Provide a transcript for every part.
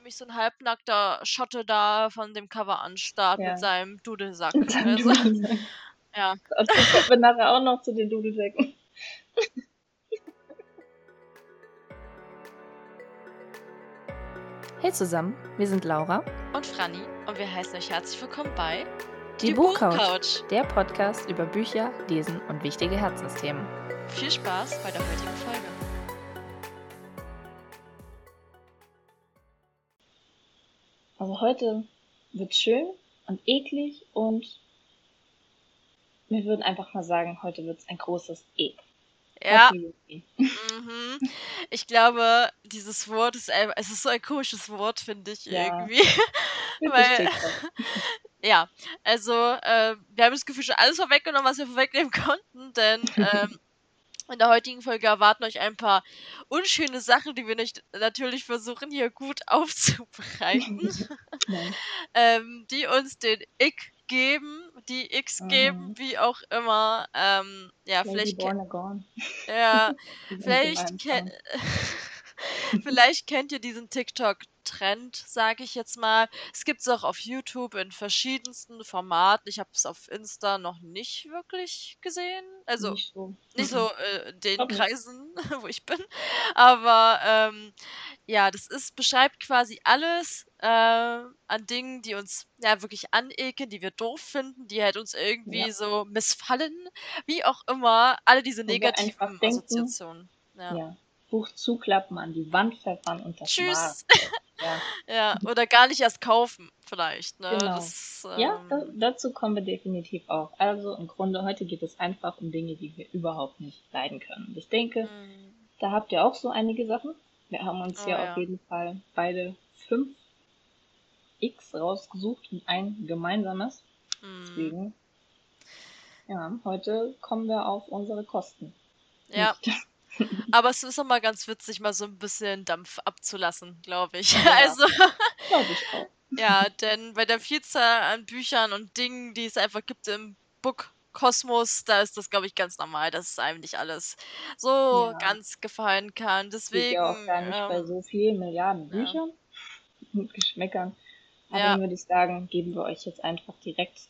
wie mich so ein halbnackter Schotte da von dem Cover anstarrt Ja. mit seinem Dudelsack. Mit seinem Also, Dudelsack. ja. Dazu kommen wir nachher auch noch zu den Dudelsäcken. Hey zusammen, wir sind Laura, Und Franny und wir heißen euch herzlich willkommen bei die, Buchcouch, der Podcast über Bücher, Lesen und wichtige Herzensthemen. Viel Spaß bei der heutigen Folge. Also heute wird schön und eklig und wir würden einfach mal sagen, heute wird es ein großes E. Ja, mhm. ich glaube, dieses Wort ist einfach, es ist so ein komisches Wort, finde ich Ja. irgendwie. Weil-. Ja, also äh, wir haben das Gefühl schon alles vorweggenommen, was wir vorwegnehmen konnten, denn ähm, in der heutigen Folge erwarten euch ein paar unschöne Sachen, die wir nicht, natürlich versuchen hier gut aufzubereiten, ähm, die uns den Ick geben, die X geben, Mhm. wie auch immer. Ähm, ja, Lady vielleicht, ja, vielleicht, vielleicht kennt ihr diesen TikTok-Trend, sage ich jetzt mal. Es gibt es auch auf YouTube in verschiedensten Formaten. Ich habe es auf Insta noch nicht wirklich gesehen. Also nicht so. nicht so äh, in den nicht. Kreisen, wo ich bin. Aber ähm, ja, das ist, beschreibt quasi alles äh, an Dingen, die uns ja wirklich anekeln, die wir doof finden, die halt uns irgendwie Ja. so missfallen, wie auch immer. Alle diese negativen denken, Assoziationen. Ja. Ja. Buch zuklappen, an die Wand pfeffern und das war's. Ja, Ja, oder gar nicht erst kaufen, vielleicht. Ne? Genau. Das, ja da, ähm, dazu kommen wir definitiv auch. Also im Grunde, heute geht es einfach um Dinge, die wir überhaupt nicht leiden können. Und ich denke, mm, da habt ihr auch so einige Sachen. Wir haben uns Oh, hier ja. auf jeden Fall beide fünf X rausgesucht und ein gemeinsames. mm. Deswegen, ja, heute kommen wir auf unsere Kosten. Ja, Nicht. aber es ist auch mal ganz witzig, mal so ein bisschen Dampf abzulassen, glaube ich. Ja. Also, Glaube ich auch. ja, denn bei der Vielzahl an Büchern und Dingen, die es einfach gibt im Book-Kosmos, da ist das, glaube ich, ganz normal, dass es einem nicht alles so Ja. ganz gefallen kann. Deswegen, ja auch gar nicht bei ähm, so vielen Milliarden ja. Büchern und Geschmäckern. Aber Ja. dann würde ich sagen, geben wir euch jetzt einfach direkt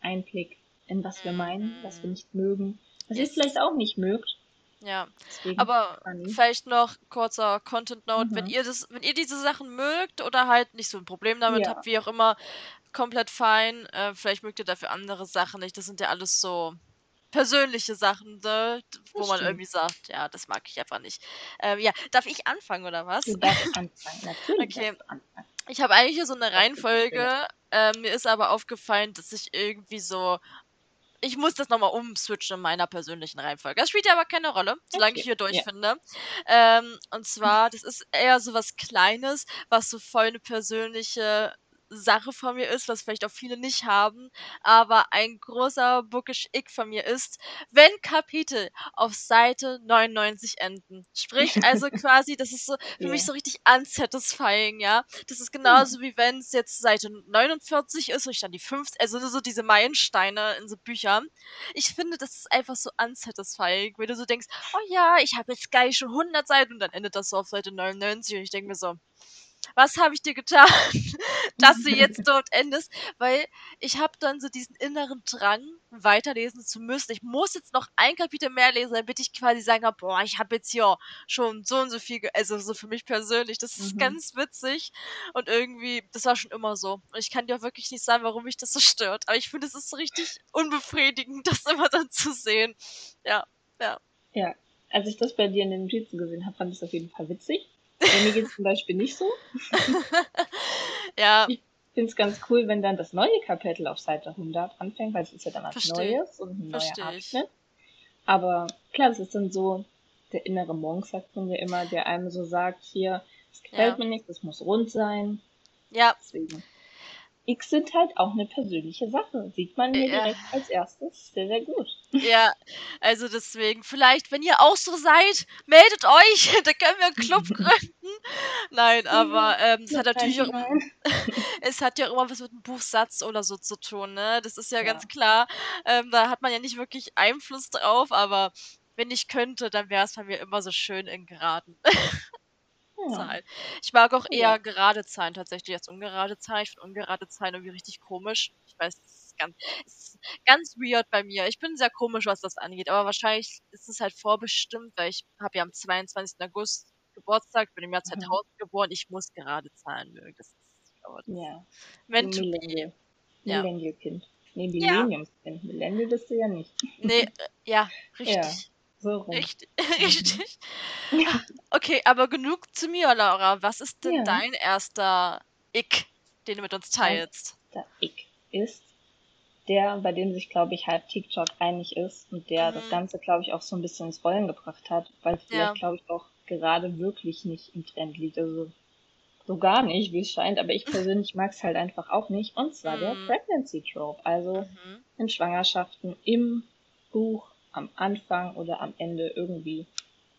Einblick in was wir meinen, was wir Mhm. nicht mögen, was Yes. ihr vielleicht auch nicht mögt. Ja. Deswegen, Aber vielleicht noch kurzer Content Note, wenn Mhm. ihr das, wenn ihr diese Sachen mögt oder halt nicht so ein Problem damit Ja. habt, wie auch immer, komplett fein. Äh, vielleicht mögt ihr dafür andere Sachen nicht. Das sind ja alles so persönliche Sachen, ne? wo Das man stimmt. irgendwie sagt, ja, das mag ich einfach nicht. Ähm, ja, darf ich anfangen oder was? Du darfst anfangen. Natürlich Okay. anfangen. Ich habe eigentlich hier so eine Reihenfolge. Ähm, mir ist aber aufgefallen, dass ich irgendwie so. Ich muss das nochmal umswitchen in meiner persönlichen Reihenfolge. Das spielt ja aber keine Rolle, solange ich Okay, hier ja. durchfinde. Ähm, und zwar, das ist eher so was Kleines, was so voll eine persönliche Sache von mir ist, was vielleicht auch viele nicht haben, aber ein großer Bookish Ick von mir ist, wenn Kapitel auf Seite 99 enden. Sprich, also quasi, das ist so für mich Ja. so richtig unsatisfying, ja. Das ist genauso wie wenn es jetzt Seite 49 ist und ich dann die 50, also so diese Meilensteine in so Büchern. Ich finde, das ist einfach so unsatisfying, wenn du so denkst, oh ja, ich habe jetzt geil schon 100 Seiten und dann endet das so auf Seite 99 und ich denke mir so, was habe ich dir getan, dass du jetzt dort endest? Weil ich habe dann so diesen inneren Drang, weiterlesen zu müssen. Ich muss jetzt noch ein Kapitel mehr lesen, damit ich quasi sagen kann, boah, ich habe jetzt hier schon so und so viel, also so für mich persönlich. Das ist Mhm. ganz witzig und irgendwie, das war schon immer so. Und ich kann dir auch wirklich nicht sagen, warum mich das so stört. Aber ich finde, es ist so richtig unbefriedigend, das immer dann zu sehen. Ja, ja. Ja, als ich das bei dir in den Notizen gesehen habe, fand ich es auf jeden Fall witzig. Bei mir geht es zum Beispiel nicht so. ja, Ich finde es ganz cool, wenn dann das neue Kapitel auf Seite 100 anfängt, weil es ist ja dann was Versteh. Neues und ein neuer Versteh. Abschnitt. Aber klar, das ist dann so der innere Monk, sagt man ja immer, der einem so sagt, hier, es gefällt Ja. mir nicht, es muss rund sein. ja, Deswegen. X sind halt auch eine persönliche Sache. Sieht man hier Ja. direkt als erstes. Sehr, sehr gut. ja. Also deswegen, vielleicht, wenn ihr auch so seid, meldet euch, da können wir einen Club gründen. Nein, aber ähm, es hat natürlich auch es hat ja auch immer was mit einem Buchsatz oder so zu tun, ne? Das ist ja, Ja. ganz klar. Ähm, da hat man ja nicht wirklich Einfluss drauf, aber wenn ich könnte, dann wäre es bei mir immer so schön in geraten. Zahlen. Ich mag auch eher ja. gerade Zahlen tatsächlich als ungerade Zahlen. Ich finde ungerade Zahlen irgendwie richtig komisch. Ich weiß, es ist ganz, ist ganz weird bei mir. Ich bin sehr komisch, was das angeht, aber wahrscheinlich ist es halt vorbestimmt, weil ich habe ja am 22. August Geburtstag, bin im Jahr 2000 mhm. geboren. Ich muss gerade Zahlen mögen. Das ist, oh, das ja. Millennial. Ja. Millennial-Kind. Nee, Millenniumskind. Ja. Millennial bist du ja nicht. Nee, äh, ja, richtig. Ja. So rum. Richtig. richtig. Okay, aber genug zu mir, Laura. Was ist denn ja. dein erster Ick, den du mit uns teilst? Der Ick ist der, bei dem sich, glaube ich, halb TikTok einig ist und der mhm. das Ganze, glaube ich, auch so ein bisschen ins Rollen gebracht hat, weil es vielleicht, glaube ich, auch gerade wirklich nicht im Trend liegt. Also so gar nicht, wie es scheint, aber ich persönlich mag es halt einfach auch nicht. Und zwar mhm. der Pregnancy Trope. Also mhm. in Schwangerschaften im Buch am Anfang oder am Ende irgendwie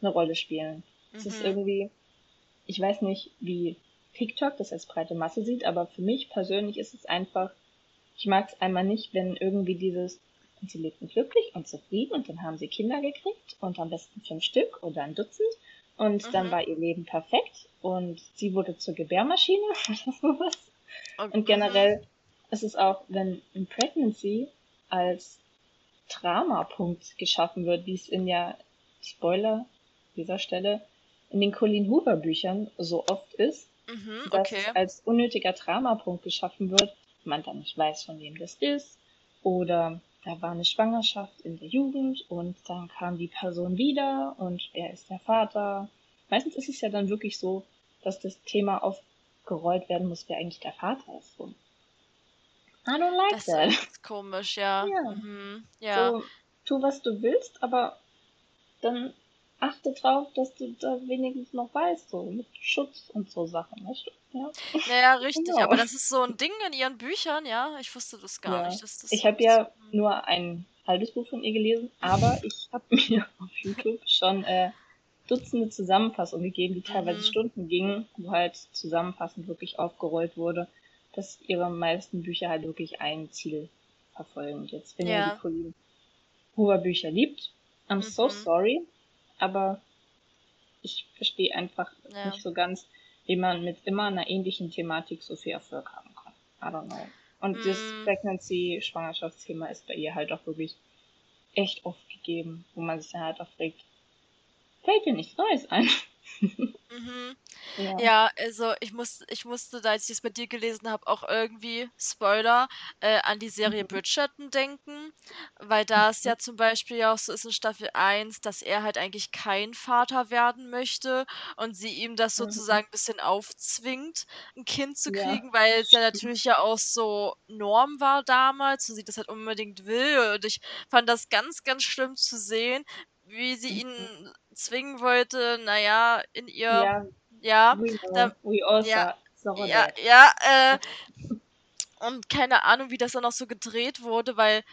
eine Rolle spielen. Es mhm. ist irgendwie, ich weiß nicht, wie TikTok das als breite Masse sieht, aber für mich persönlich ist es einfach, ich mag es einmal nicht, wenn irgendwie dieses, und sie lebten glücklich und zufrieden und dann haben sie Kinder gekriegt und am besten fünf Stück oder ein Dutzend und mhm. dann war ihr Leben perfekt und sie wurde zur Gebärmaschine oder sowas. Okay. Und generell ist es auch, wenn in Pregnancy als Dramapunkt geschaffen wird, wie es in ja, Spoiler dieser Stelle, in den Colleen Hoover Büchern so oft ist, mhm, okay. dass als unnötiger Dramapunkt geschaffen wird, man dann nicht weiß, von wem das ist, oder da war eine Schwangerschaft in der Jugend und dann kam die Person wieder und er ist der Vater. Meistens ist es ja dann wirklich so, dass das Thema aufgerollt werden muss, wer eigentlich der Vater ist. So. I don't like das that. ist komisch, ja. Ja. Mhm. ja. So, tu, was du willst, aber dann achte drauf, dass du da wenigstens noch weißt, so mit Schutz und so Sachen, weißt du? Ja, naja, richtig, genau. aber das ist so ein Ding in ihren Büchern, ja. Ich wusste das gar ja. nicht. Das, das ich habe ja nur ein halbes Buch von ihr gelesen, aber ich habe mir auf YouTube schon äh, Dutzende Zusammenfassungen gegeben, die teilweise mhm. Stunden gingen, wo halt zusammenfassend wirklich aufgerollt wurde, dass ihre meisten Bücher halt wirklich ein Ziel verfolgen. Jetzt, wenn ja. ihr die Colleen Hoover Bücher liebt, I'm mhm. so sorry, aber ich verstehe einfach ja. nicht so ganz, wie man mit immer einer ähnlichen Thematik so viel Erfolg haben kann. I don't know. Und mm. das Pregnancy, Schwangerschaftsthema ist bei ihr halt auch wirklich echt oft gegeben, wo man sich dann halt auch fragt, fällt dir nichts Neues ein? Mhm. Ja. ja, also ich muss, ich musste, da als ich es mit dir gelesen habe, auch irgendwie, Spoiler, äh, an die Serie Mhm. Bridgerton denken, weil da es ja zum Beispiel ja auch so ist in Staffel 1, dass er halt eigentlich kein Vater werden möchte und sie ihm das Mhm. sozusagen ein bisschen aufzwingt, ein Kind zu Ja, kriegen, weil es ja natürlich ja auch so Norm war damals und sie das halt unbedingt will. Und ich fand das ganz, ganz schlimm zu sehen, wie sie ihn mhm. Zwingen wollte, naja, in ihr, ja, ja, we, da, also ja, ja, ja, äh, und keine Ahnung, wie das dann auch so gedreht wurde, weil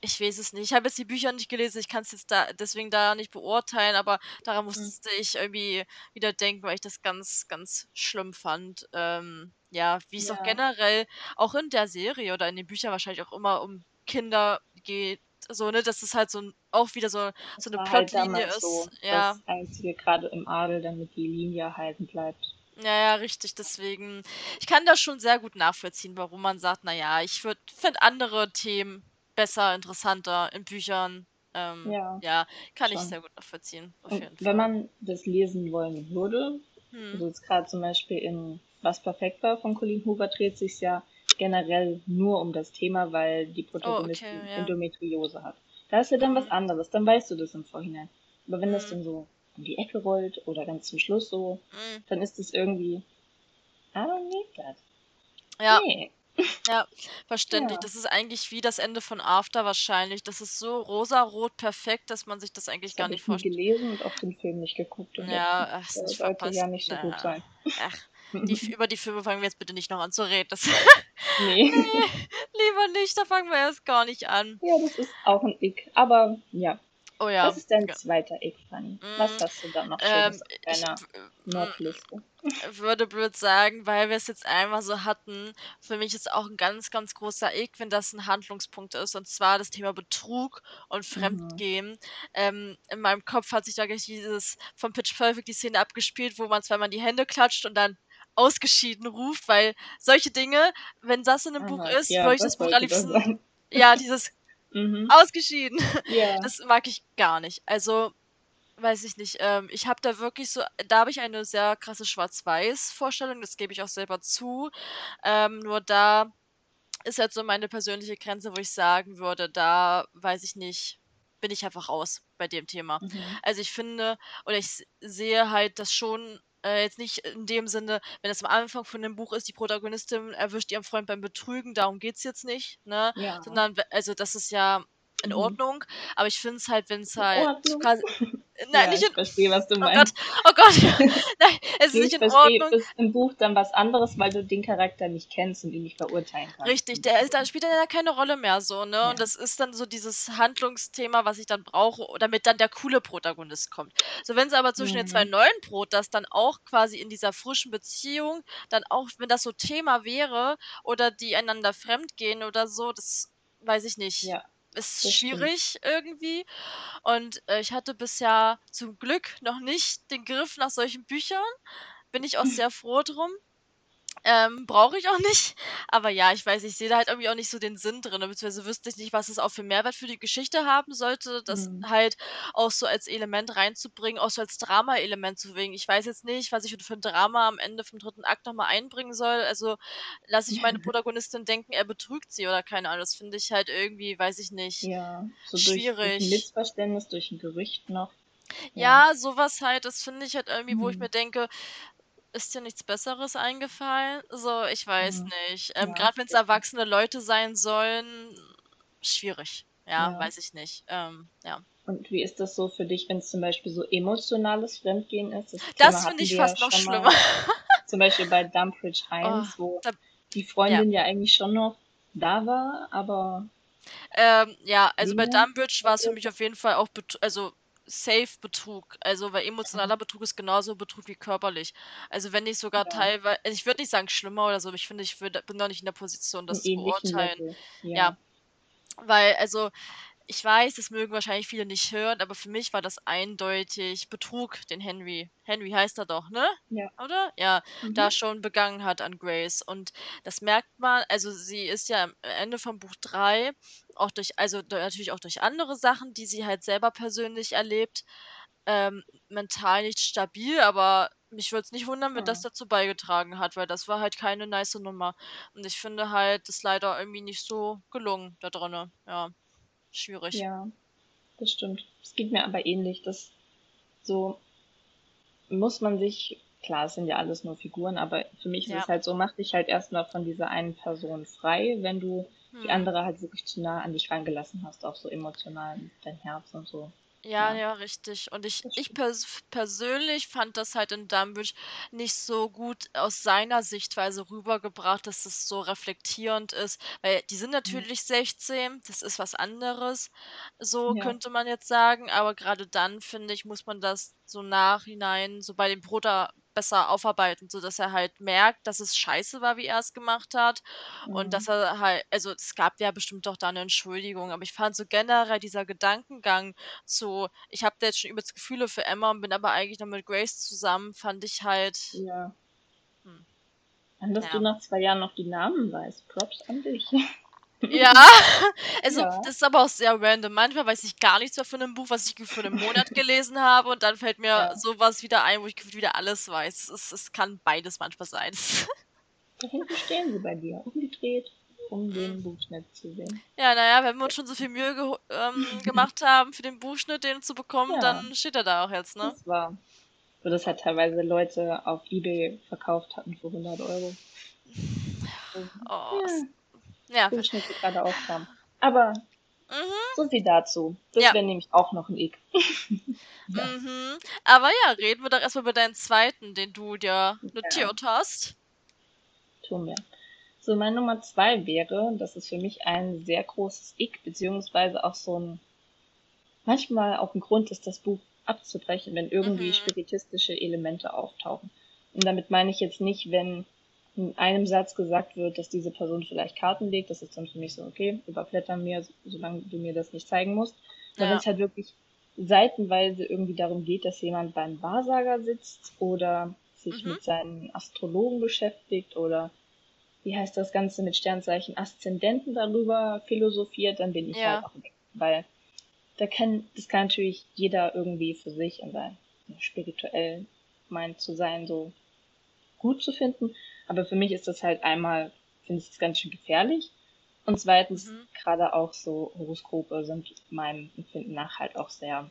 ich weiß es nicht. Ich habe jetzt die Bücher nicht gelesen, ich kann es jetzt da deswegen da nicht beurteilen, aber daran mhm. musste ich irgendwie wieder denken, weil ich das ganz, ganz schlimm fand. Ähm, ja, wie es ja. auch generell auch in der Serie oder in den Büchern wahrscheinlich auch immer um Kinder geht, so, ne, dass es halt so ein, auch wieder so, so eine Plotlinie halt ist. So ja. Das einzige gerade im Adel, damit die Linie erhalten bleibt. Ja, ja, richtig. Deswegen, ich kann das schon sehr gut nachvollziehen, warum man sagt, naja, ich finde andere Themen besser, interessanter in Büchern. Ähm, ja, ja, kann schon. ich sehr gut nachvollziehen. wenn man das lesen wollen würde, hm. also jetzt gerade zum Beispiel in Was perfekt war von Colleen Hoover dreht sich ja generell nur um das Thema, weil die Protagonistin oh, okay, ja. Endometriose hat. Da ist ja dann was mhm. anderes, dann weißt du das im Vorhinein. Aber wenn das mhm. dann so um die Ecke rollt oder ganz zum Schluss so, mhm. dann ist es irgendwie, I don't need that. Ja. Nee. Ja, verständlich. Ja. Das ist eigentlich wie das Ende von After wahrscheinlich. Das ist so rosarot perfekt, dass man sich das eigentlich das gar nicht vorstellt. Ich habe gelesen und auch den Film nicht geguckt. ja, ach, das sollte verpasst. ja nicht so Na, gut sein. Ach, die, über die Filme fangen wir jetzt bitte nicht noch an zu reden. Das nee. nee. Lieber nicht, da fangen wir erst gar nicht an. Ja, das ist auch ein Ick. Aber ja. Oh ja. Was ist dein zweiter Ick, Fanny? Mm, Was hast du da noch ähm, auf deiner ich, Nordliste? würde blöd sagen, weil wir es jetzt einmal so hatten. Für mich ist auch ein ganz, ganz großer Ick, wenn das ein Handlungspunkt ist, und zwar das Thema Betrug und Mhm. Fremdgehen. Ähm, in meinem Kopf hat sich da gleich dieses von Pitch Perfect die Szene abgespielt, wo man zweimal die Hände klatscht und dann ausgeschieden ruft, weil solche Dinge, wenn das in 'nem Buch ist, ja, würde ich das Buch am liebsten ja, dieses Mhm. ausgeschieden, Ja. das mag ich gar nicht. Also weiß ich nicht. Ähm, ich habe da wirklich so da habe ich eine sehr krasse Schwarz-Weiß-Vorstellung, das gebe ich auch selber zu. Ähm, nur da ist halt so meine persönliche Grenze, wo ich sagen würde, da weiß ich nicht, bin ich einfach raus bei dem Thema. Mhm. Also ich finde oder ich sehe halt das schon äh, jetzt nicht in dem Sinne, wenn es am Anfang von dem Buch ist, die Protagonistin erwischt ihren Freund beim Betrügen, darum geht es jetzt nicht, ne? Ja. Sondern also das ist ja in mhm. Ordnung, aber ich finde es halt, wenn es halt quasi Nein, ja, nicht ich verstehe, was du oh meinst. Gott, oh Gott. Nein, es ist nicht in verstehe, Ordnung. ist im Buch dann was anderes, weil du den Charakter nicht kennst und ihn nicht verurteilen kannst. Richtig, der dann spielt er ja keine Rolle mehr so, ne? Ja. Und das ist dann so dieses Handlungsthema, was ich dann brauche, damit dann der coole Protagonist kommt. So, wenn es aber zwischen mhm. den zwei mhm. neuen Protas dann auch quasi in dieser frischen Beziehung, dann auch, wenn das so Thema wäre oder die einander fremdgehen oder so, das weiß ich nicht. Ja ist das schwierig stimmt. irgendwie. Und äh, ich hatte bisher zum Glück noch nicht den Griff nach solchen Büchern. Bin ich auch sehr froh drum. Ähm, brauche ich auch nicht. Aber ja, ich weiß, ich sehe da halt irgendwie auch nicht so den Sinn drin, beziehungsweise wüsste ich nicht, was es auch für Mehrwert für die Geschichte haben sollte, das mhm. halt auch so als Element reinzubringen, auch so als Drama-Element zu wegen. Ich weiß jetzt nicht, was ich für ein Drama am Ende vom dritten Akt nochmal einbringen soll. Also lasse ich meine Protagonistin denken, er betrügt sie oder keine Ahnung. Das finde ich halt irgendwie, weiß ich nicht, ja, so schwierig. Durch, ein Missverständnis, durch ein Gerücht noch. Ja, ja sowas halt, das finde ich halt irgendwie, wo ich mhm. mir denke, ist dir nichts Besseres eingefallen? So, ich weiß Mhm. nicht. Ähm, Ja, gerade wenn es erwachsene Leute sein sollen, schwierig. Ja, Ja. weiß ich nicht. Ähm, ja. Und wie ist das so für dich, wenn es zum Beispiel so emotionales Fremdgehen ist? Das Das finde ich fast noch schlimmer. mal zum Beispiel bei Dumbridge Oh, 1, wo da die ja. Freundin ja eigentlich schon noch da war, aber Ähm, ja, also bei Dumbridge war es für mich auf jeden Fall auch, also safe Betrug. Also, weil emotionaler Betrug ist genauso Betrug wie körperlich. Also, wenn nicht sogar ja. teilweise, also ich würde nicht sagen schlimmer oder so, aber ich finde, ich würd, bin noch nicht in der Position, das zu beurteilen. Ja. ja. Weil, also, ich weiß, das mögen wahrscheinlich viele nicht hören, aber für mich war das eindeutig Betrug, den Henry, Henry heißt er doch, ne? Ja. Oder? Ja, mhm. da schon begangen hat an Grace. Und das merkt man, also sie ist ja am Ende vom Buch 3 auch durch, also natürlich auch durch andere Sachen, die sie halt selber persönlich erlebt, ähm, mental nicht stabil, aber mich würde es nicht wundern, wenn ja. das dazu beigetragen hat, weil das war halt keine nice Nummer. Und ich finde halt, das leider irgendwie nicht so gelungen da drinne, ja schwierig. Ja, das stimmt. Es geht mir aber ähnlich, dass so muss man sich, klar, es sind ja alles nur Figuren, aber für mich ja. ist es halt so, mach dich halt erstmal von dieser einen Person frei, wenn du hm. die andere halt wirklich zu nah an dich reingelassen hast, auch so emotional, dein Herz und so. Ja, ja, richtig. Und ich, ich pers persönlich fand das halt in Dumbridge nicht so gut aus seiner Sichtweise rübergebracht, dass es so reflektierend ist. Weil die sind Mhm. natürlich 16, das ist was anderes, so Ja. könnte man jetzt sagen. Aber gerade dann, finde ich, muss man das so nachhinein, so bei dem Bruder besser aufarbeiten, sodass er halt merkt, dass es scheiße war, wie er es gemacht hat. Und dass mhm. er halt, also es gab ja bestimmt doch da eine Entschuldigung, aber ich fand so generell dieser Gedankengang zu, ich habe da jetzt schon übelst Gefühle für Emma und bin aber eigentlich noch mit Grace zusammen, fand ich halt. Ja. Hm. An, dass ja. du nach zwei Jahren noch die Namen weißt. Props an dich. Ja, also Ja. das ist aber auch sehr random. Manchmal weiß ich gar nichts mehr von einem Buch, was ich für einen Monat gelesen habe und dann fällt mir Ja. sowas wieder ein, wo ich wieder alles weiß. Es, es kann beides manchmal sein. Da hinten stehen sie bei dir, umgedreht, um den mhm. Buchschnitt zu sehen. Ja, naja, wenn wir uns schon so viel Mühe ge ähm, gemacht haben, für den Buchschnitt den zu bekommen, Ja, dann steht er da auch jetzt, ne? das war. Wo das halt teilweise Leute auf Ebay verkauft hatten für 100 Euro. Oh, Ja, ja. Durchschnitte gerade aufkam. Aber mhm. so viel dazu. Das ja. wäre nämlich auch noch ein Ick. ja. mhm. Aber ja, reden wir doch erstmal über deinen zweiten, den du dir notiert ja. hast. Tun wir. So, meine Nummer zwei wäre, das ist für mich ein sehr großes Ick, beziehungsweise auch so ein, manchmal auch ein Grund ist, das Buch abzubrechen, wenn irgendwie mhm. spiritistische Elemente auftauchen. Und damit meine ich jetzt nicht, wenn in einem Satz gesagt wird, dass diese Person vielleicht Karten legt, das ist dann für mich so, okay, überblätter mir, solange du mir das nicht zeigen musst. Aber ja. wenn es halt wirklich seitenweise irgendwie darum geht, dass jemand beim Wahrsager sitzt oder sich mhm. mit seinen Astrologen beschäftigt oder wie heißt das Ganze mit Sternzeichen Aszendenten darüber philosophiert, dann bin ich ja. halt auch weg. Weil da kann, das kann natürlich jeder irgendwie für sich und sein spirituell meint zu sein, so gut zu finden. Aber für mich ist das halt einmal, finde ich das ganz schön gefährlich. Und zweitens, mhm. gerade auch so Horoskope sind meinem Empfinden nach halt auch sehr,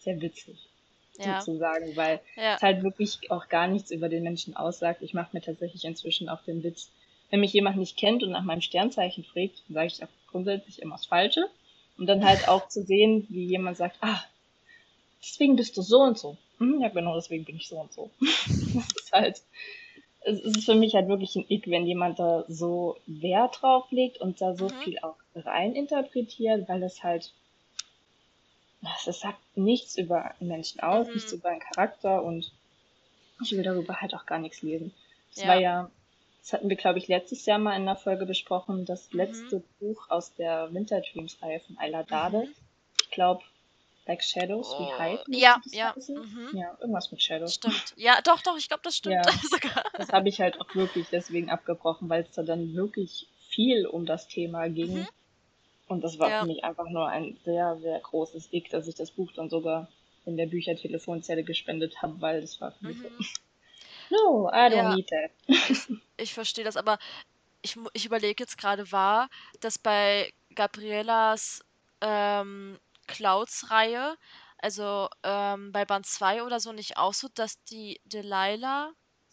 sehr witzig. Ja. Sozusagen, weil ja. es halt wirklich auch gar nichts über den Menschen aussagt. Ich mache mir tatsächlich inzwischen auch den Witz, wenn mich jemand nicht kennt und nach meinem Sternzeichen fragt, dann sage ich auch grundsätzlich immer das Falsche. Und dann halt auch zu sehen, wie jemand sagt, ah, deswegen bist du so und so. Hm, ja, genau, deswegen bin ich so und so. das ist halt, es ist für mich halt wirklich ein Ick, wenn jemand da so Wert drauf legt und da so mhm. viel auch rein interpretiert, weil es halt, das sagt nichts über einen Menschen aus, mhm. nichts über einen Charakter und ich will darüber halt auch gar nichts lesen. Es ja. war ja, das hatten wir, glaube ich, letztes Jahr mal in einer Folge besprochen, das mhm. letzte Buch aus der Winter Dreams Reihe von Ayla Dade. Mhm. Ich glaube, Like Shadows, oh. wie Hype. Ja, ja. Mhm. Ja, irgendwas mit Shadows. Stimmt. Ja, doch, doch, ich glaube, das stimmt ja, sogar. Das habe ich halt auch wirklich deswegen abgebrochen, weil es da dann wirklich viel um das Thema ging. Mhm. Und das war ja. für mich einfach nur ein sehr, sehr großes Dick, dass ich das Buch dann sogar in der Büchertelefonzelle gespendet habe, weil das war für mich mhm. so. No, I don't ja. need that. ich, ich verstehe das, aber ich, ich überlege jetzt gerade, war, dass bei Gabrielas ähm, Clouds-Reihe, also ähm, bei Band 2 oder so nicht auch so, dass die Delilah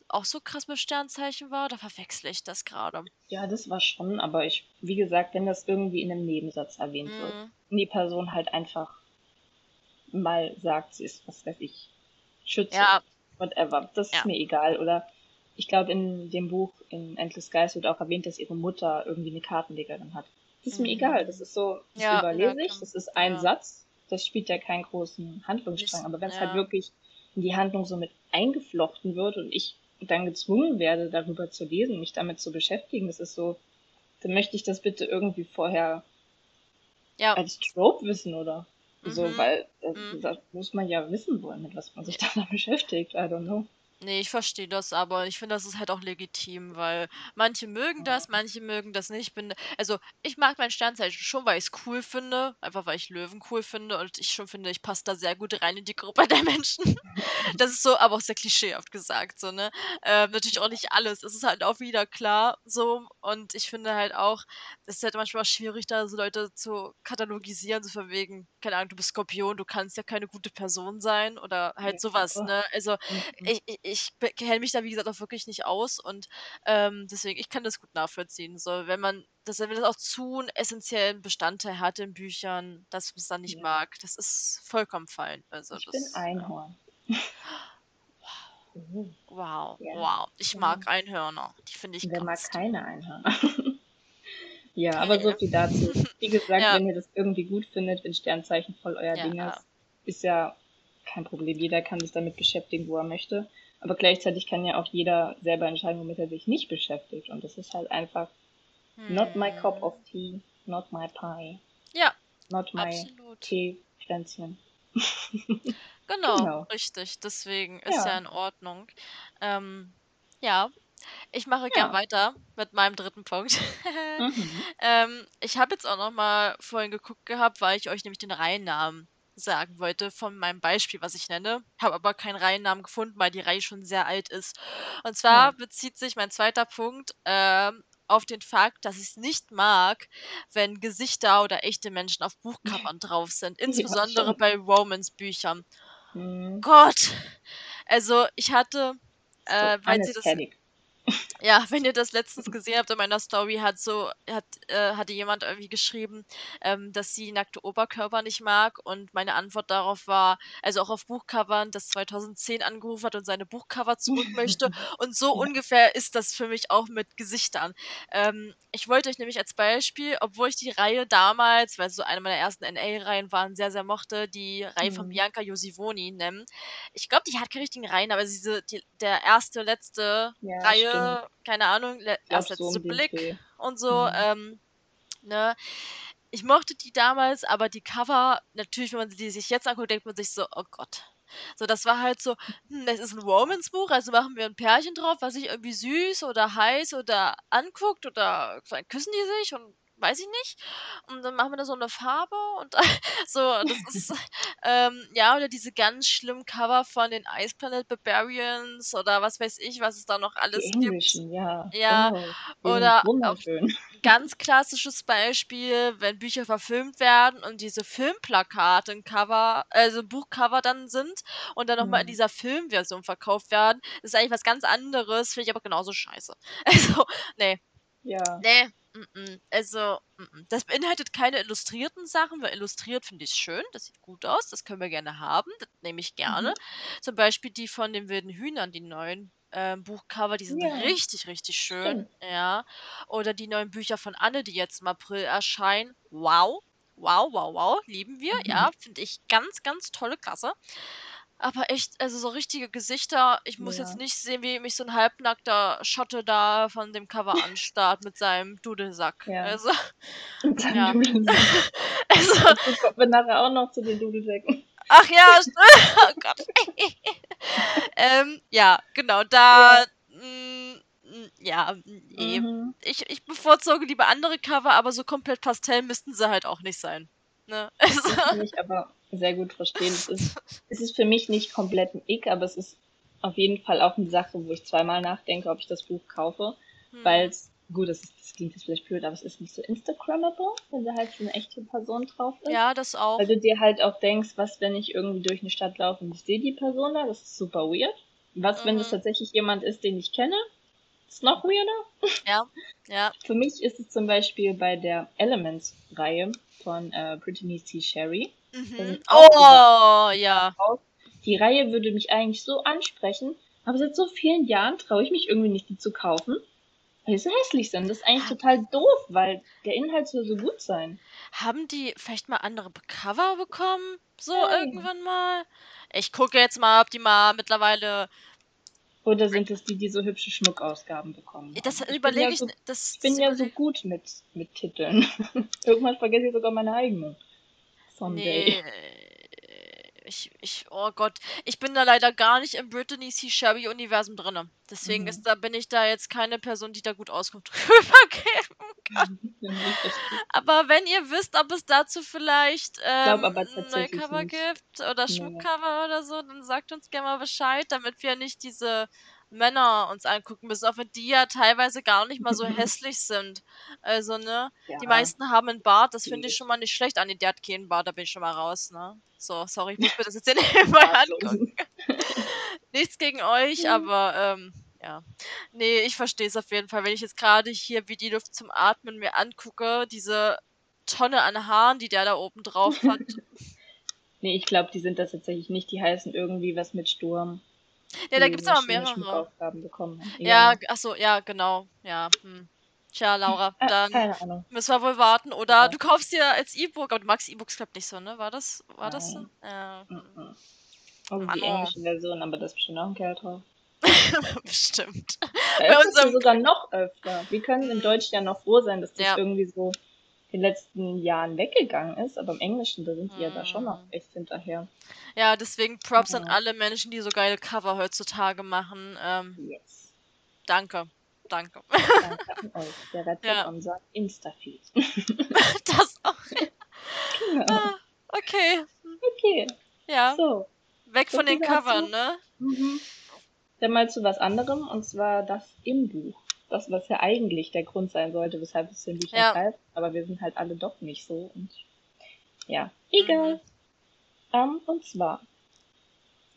auch so krass mit Sternzeichen war? Da verwechsle ich das gerade. Ja, das war schon, aber ich, wie gesagt, wenn das irgendwie in einem Nebensatz erwähnt mm. wird mhm. und die Person halt einfach mal sagt, sie ist, was weiß ich, Schütze, ja. whatever, das ja. ist mir egal. Oder ich glaube, in dem Buch in Endless Skies wird auch erwähnt, dass ihre Mutter irgendwie eine Kartenlegerin hat. Das ist mir mhm. egal. Das ist so, das ja, überlese ich. Das ist ein ja. Satz. Das spielt ja keinen großen Handlungsstrang. Aber wenn es halt wirklich in die Handlung so mit eingeflochten wird und ich dann gezwungen werde, darüber zu lesen, mich damit zu beschäftigen, das ist so, dann möchte ich das bitte irgendwie vorher ja. als Trope wissen oder mhm. so, weil das, mhm. das, muss man ja wissen wollen, mit was man sich da beschäftigt. I don't know. Nee, ich verstehe das, aber ich finde, das ist halt auch legitim, weil manche mögen das, manche mögen das nicht. Ich bin, also ich mag mein Sternzeichen schon, weil ich es cool finde, einfach weil ich Löwen cool finde und ich schon finde, ich passe da sehr gut rein in die Gruppe der Menschen. Das ist so, aber auch sehr klischeehaft gesagt, so, ne? Ähm, natürlich auch nicht alles. Es ist halt auch wieder klar so und ich finde halt auch, es ist halt manchmal schwierig, da so Leute zu katalogisieren, so von wegen, keine Ahnung, du bist Skorpion, du kannst ja keine gute Person sein oder halt sowas, ne? Also mhm. ich, ich ich kenne mich da, wie gesagt, auch wirklich nicht aus und ähm, deswegen, ich kann das gut nachvollziehen. So, wenn man das, wenn das auch zu einen essentiellen Bestandteil hat in Büchern, dass man es dann nicht ja. mag, das ist vollkommen fein. Also, ich das, bin Einhorn. Wow, wow, ja. wow. Ich mag Einhörner. Die finde ich Wer mag keine Einhörner? ja, aber so viel dazu. Wie gesagt, ja. wenn ihr das irgendwie gut findet, wenn Sternzeichen voll euer ja, Ding ist, ist ja kein Problem. Jeder kann sich damit beschäftigen, wo er möchte. Aber gleichzeitig kann ja auch jeder selber entscheiden, womit er sich nicht beschäftigt. Und das ist halt einfach hm. not my cup of tea, not my pie. Ja. Not my absolut. Teepflänzchen. genau, genau, richtig. Deswegen ist ja, ja in Ordnung. Ähm, ja, ich mache ja. gern weiter mit meinem dritten Punkt. mhm. ähm, ich habe jetzt auch noch mal vorhin geguckt gehabt, weil ich euch nämlich den Reihennamen sagen wollte von meinem Beispiel, was ich nenne. Habe aber keinen Reihennamen gefunden, weil die Reihe schon sehr alt ist. Und zwar hm. bezieht sich mein zweiter Punkt äh, auf den Fakt, dass ich es nicht mag, wenn Gesichter oder echte Menschen auf Buchcovern drauf sind. Insbesondere ja, bei Romance-Büchern. Hm. Gott! Also, ich hatte. Äh, weil sie das. Ja, wenn ihr das letztens gesehen habt in meiner Story, hat so, hat, äh, hatte jemand irgendwie geschrieben, ähm, dass sie nackte Oberkörper nicht mag und meine Antwort darauf war, also auch auf Buchcovern, dass 2010 angerufen hat und seine Buchcover zurück möchte und so ungefähr ist das für mich auch mit Gesichtern. Ähm, ich wollte euch nämlich als Beispiel, obwohl ich die Reihe damals, weil so eine meiner ersten NA-Reihen waren, sehr, sehr mochte, die Reihe mhm. von Bianca Josivoni nennen. Ich glaube, die hat keine richtigen Reihen, aber diese, die, der erste, letzte ja, Reihe, keine Ahnung, le erst letzte so Blick Dreh. und so. Mhm. Ähm, ne? Ich mochte die damals, aber die Cover, natürlich, wenn man die sich jetzt anguckt, denkt man sich so, oh Gott. So, das war halt so, hm, das ist ein Romance-Buch, also machen wir ein Pärchen drauf, was sich irgendwie süß oder heiß oder anguckt oder küssen die sich und weiß ich nicht. Und dann machen wir da so eine Farbe und so, das ist, ähm, ja, oder diese ganz schlimmen Cover von den Ice Planet Barbarians oder was weiß ich, was es da noch alles Die Englischen, gibt. ja. Ja, oh, oder ganz klassisches Beispiel, wenn Bücher verfilmt werden und diese Filmplakate ein Cover, also Buchcover dann sind und dann nochmal mhm. in dieser Filmversion verkauft werden, ist eigentlich was ganz anderes, finde ich aber genauso scheiße. Also, nee. Ja. Nee, also, das beinhaltet keine illustrierten Sachen, weil illustriert finde ich schön, das sieht gut aus, das können wir gerne haben, das nehme ich gerne. Mhm. Zum Beispiel die von den wilden Hühnern, die neuen ähm, Buchcover, die sind Ja. richtig, richtig schön. Stimmt. Ja. Oder die neuen Bücher von Anne, die jetzt im April erscheinen. Wow. Wow, wow, wow, lieben wir. Ja, mhm. finde ich ganz, ganz tolle Klasse. Aber echt, also so richtige Gesichter. Ich muss jetzt nicht sehen, wie mich so ein halbnackter Schotte da von dem Cover anstarrt mit seinem Dudelsack. Ja. Also, Mit seinem ja. Dudelsack. also, kommen wir nachher auch noch zu den Dudelsäcken. ach ja, oh Gott. ähm, ja, genau, da, Ja. Mm, mm, ja, nee. Mhm. Ich, ich bevorzuge lieber andere Cover, aber so komplett Pastell müssten sie halt auch nicht sein. Ne? Also, Das kann ich aber sehr gut verstehen. Es ist, es ist für mich nicht komplett ein Ick, aber es ist auf jeden Fall auch eine Sache, wo ich zweimal nachdenke, ob ich das Buch kaufe, hm. weil es, gut, das, ist, das klingt jetzt vielleicht blöd, aber es ist nicht so Instagrammable, wenn da halt so eine echte Person drauf ist. Ja, das auch. Weil du dir halt auch denkst, was, wenn ich irgendwie durch eine Stadt laufe und ich sehe die Person da, das ist super weird. Was, mhm. wenn das mhm. tatsächlich jemand ist, den ich kenne? Ist noch weirder. Ja, ja. Für mich ist es zum Beispiel bei der Elements-Reihe von äh, Brittany C. Sherry. Mhm. Oh, ja. Die Reihe würde mich eigentlich so ansprechen, aber seit so vielen Jahren traue ich mich irgendwie nicht, die zu kaufen, weil sie hässlich sind. Das ist eigentlich total doof, weil der Inhalt soll so gut sein. Haben die vielleicht mal andere Cover bekommen? So Nein. irgendwann mal? Ich gucke jetzt mal, ob die mal mittlerweile oder sind es die, die so hübsche Schmuckausgaben bekommen? Haben? Das überlege ich. Ja so, das ich bin ja so gut mit, mit Titeln. Irgendwann vergesse ich sogar meine eigenen. Someday. Nee. Ich, ich, oh Gott, ich bin da leider gar nicht im Brittany C. Sherry Universum drin. Deswegen mhm. ist, da bin ich da jetzt keine Person, die da gut Auskunft drüber geben kann. aber wenn ihr wisst, ob es dazu vielleicht ähm, neue Cover nicht. gibt oder Schmuckcover ja. oder so, dann sagt uns gerne mal Bescheid, damit wir nicht diese Männer uns angucken müssen, auch wenn die ja teilweise gar nicht mal so hässlich sind. Also, ne? Ja. Die meisten haben einen Bart, das finde ich schon mal nicht schlecht. An die der hat keinen Bart, da bin ich schon mal raus, ne? So, sorry, ich muss mir das jetzt nicht mal angucken. Nichts gegen euch, aber ähm, ja. Nee, ich verstehe es auf jeden Fall. Wenn ich jetzt gerade hier wie die Luft zum Atmen mir angucke, diese Tonne an Haaren, die der da oben drauf hat. nee, ich glaube, die sind das tatsächlich nicht. Die heißen irgendwie was mit Sturm. Ja, da gibt es aber mehrere. Aufgaben bekommen. Ja, ach so, ja, genau. Ja. Hm. Tja, Laura, ah, dann keine Ahnung. müssen wir wohl warten. Oder ja. du kaufst dir als E-Book, aber du magst E-Books, glaube nicht so, ne? War das, war Nein. das so? Ja. Mhm. Also die englische Version, aber das ist bestimmt auch ein Kerl drauf. bestimmt. Bei ist unserem... sogar noch öfter. Wir können in Deutsch ja noch froh sein, dass das ja. irgendwie so den letzten Jahren weggegangen ist, aber im Englischen, da sind die ja da schon noch hm. echt hinterher. Ja, deswegen Props ja. an alle Menschen, die so geile Cover heutzutage machen. Ähm, yes. Danke. Danke. Danke an euch. Der rettet ja. unser Insta-Feed. das auch. Genau. Ah, okay. Okay. Ja. So. Weg so von den Covern, ne? Mhm. Dann mal zu was anderem, und zwar das im Buch das, was ja eigentlich der Grund sein sollte, weshalb es den Büchern ja. greift, aber wir sind halt alle doch nicht so und ja, egal. Mhm. Um, und zwar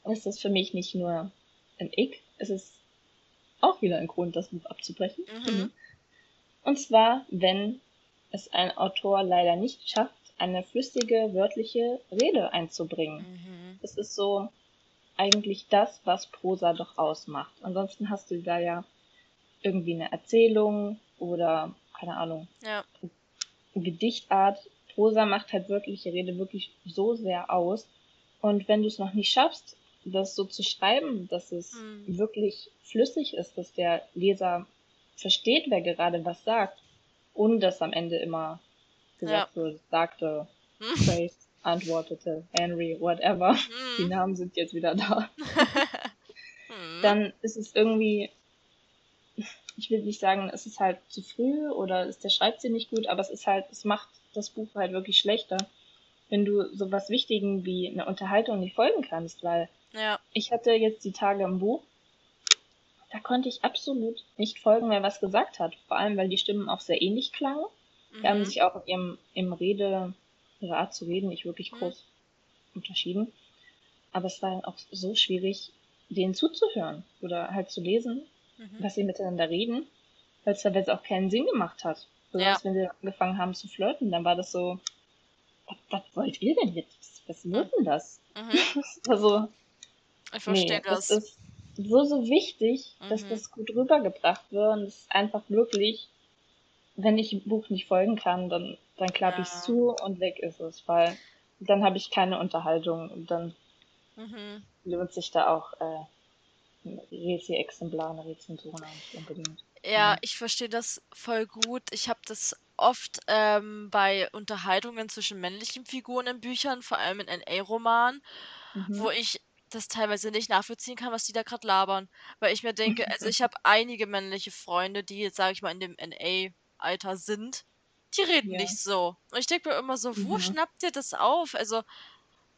ist das für mich nicht nur ein Ick, es ist auch wieder ein Grund, das Buch abzubrechen. Mhm. Und zwar, wenn es ein Autor leider nicht schafft, eine flüssige wörtliche Rede einzubringen. Mhm. Es ist so eigentlich das, was Prosa doch ausmacht. Ansonsten hast du da ja irgendwie eine Erzählung oder keine Ahnung, ja. Gedichtart. Prosa macht halt wirkliche Rede wirklich so sehr aus. Und wenn du es noch nicht schaffst, das so zu schreiben, dass es mhm. wirklich flüssig ist, dass der Leser versteht, wer gerade was sagt, ohne dass am Ende immer gesagt ja. wird, sagte, hm. Grace, antwortete, Henry, whatever. Hm. Die Namen sind jetzt wieder da. hm. Dann ist es irgendwie, ich will nicht sagen, es ist halt zu früh oder ist der Schreibstil nicht gut, aber es ist halt, es macht das Buch halt wirklich schlechter, wenn du sowas Wichtigen wie eine Unterhaltung nicht folgen kannst, weil ja. ich hatte jetzt die Tage im Buch, da konnte ich absolut nicht folgen, wer was gesagt hat. Vor allem, weil die Stimmen auch sehr ähnlich klangen. Mhm. Die haben mhm. sich auch in ihrem, im Rede, ihre Art zu reden nicht wirklich mhm. groß mhm. unterschieden. Aber es war auch so schwierig, denen zuzuhören oder halt zu lesen, mhm. was sie miteinander reden, weil es teilweise auch keinen Sinn gemacht hat. Besonders ja. wenn sie angefangen haben zu flirten, dann war das so, was, was wollt ihr denn jetzt? Was wird denn das? Mhm. also, ich verstehe nee, das. das ist so, so wichtig, mhm. dass das gut rübergebracht wird. Und es ist einfach wirklich, wenn ich dem Buch nicht folgen kann, dann, dann klappe ja. ich es zu und weg ist es, weil dann habe ich keine Unterhaltung und dann mhm. lohnt sich da auch äh, eine Rezension nicht unbedingt. Ja, mhm. ich verstehe das voll gut. Ich habe das oft ähm, bei Unterhaltungen zwischen männlichen Figuren in Büchern, vor allem in NA-Romanen, mhm. wo ich das teilweise nicht nachvollziehen kann, was die da gerade labern. Weil ich mir denke, also ich habe einige männliche Freunde, die jetzt, sage ich mal, in dem NA-Alter sind. Die reden ja. nicht so. Und ich denke mir immer so, wo mhm. schnappt ihr das auf? Also,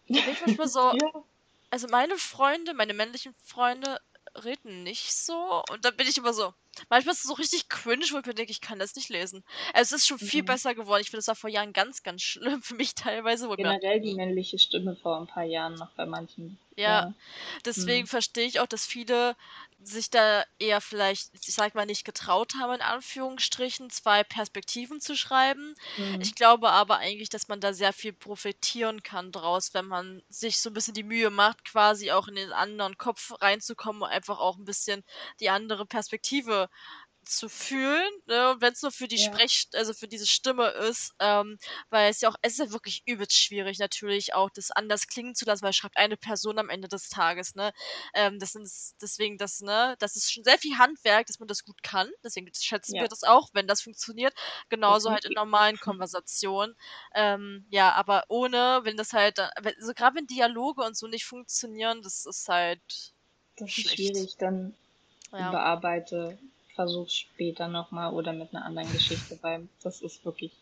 ich manchmal so, ja. also meine Freunde, meine männlichen Freunde reden nicht so. Und dann bin ich immer so, manchmal ist es so richtig cringe, wo ich mir denke, ich kann das nicht lesen. Es ist schon viel mhm. besser geworden. Ich finde, das war vor Jahren ganz, ganz schlimm für mich teilweise. Generell die männliche Stimme vor ein paar Jahren noch bei manchen ja, Ja. deswegen Mhm. verstehe ich auch, dass viele sich da eher vielleicht, ich sag mal, nicht getraut haben, in Anführungsstrichen, zwei Perspektiven zu schreiben. Mhm. Ich glaube aber eigentlich, dass man da sehr viel profitieren kann draus, wenn man sich so ein bisschen die Mühe macht, quasi auch in den anderen Kopf reinzukommen und einfach auch ein bisschen die andere Perspektive zu fühlen, ne? Und wenn es nur für die ja. Sprech, also für diese Stimme ist, ähm, weil es ja auch, es ist ja wirklich übelst schwierig, natürlich auch das anders klingen zu lassen, weil schreibt eine Person am Ende des Tages, ne? Ähm, das sind deswegen das, ne, das ist schon sehr viel Handwerk, dass man das gut kann. Deswegen schätzen ja. wir das auch, wenn das funktioniert. Genauso halt in normalen Konversationen. Ähm, ja, aber ohne, wenn das halt, also gerade wenn Dialoge und so nicht funktionieren, das ist halt. Das ist schlecht. schwierig, dann ja. bearbeite versuch's später nochmal oder mit einer anderen Geschichte, weil das ist wirklich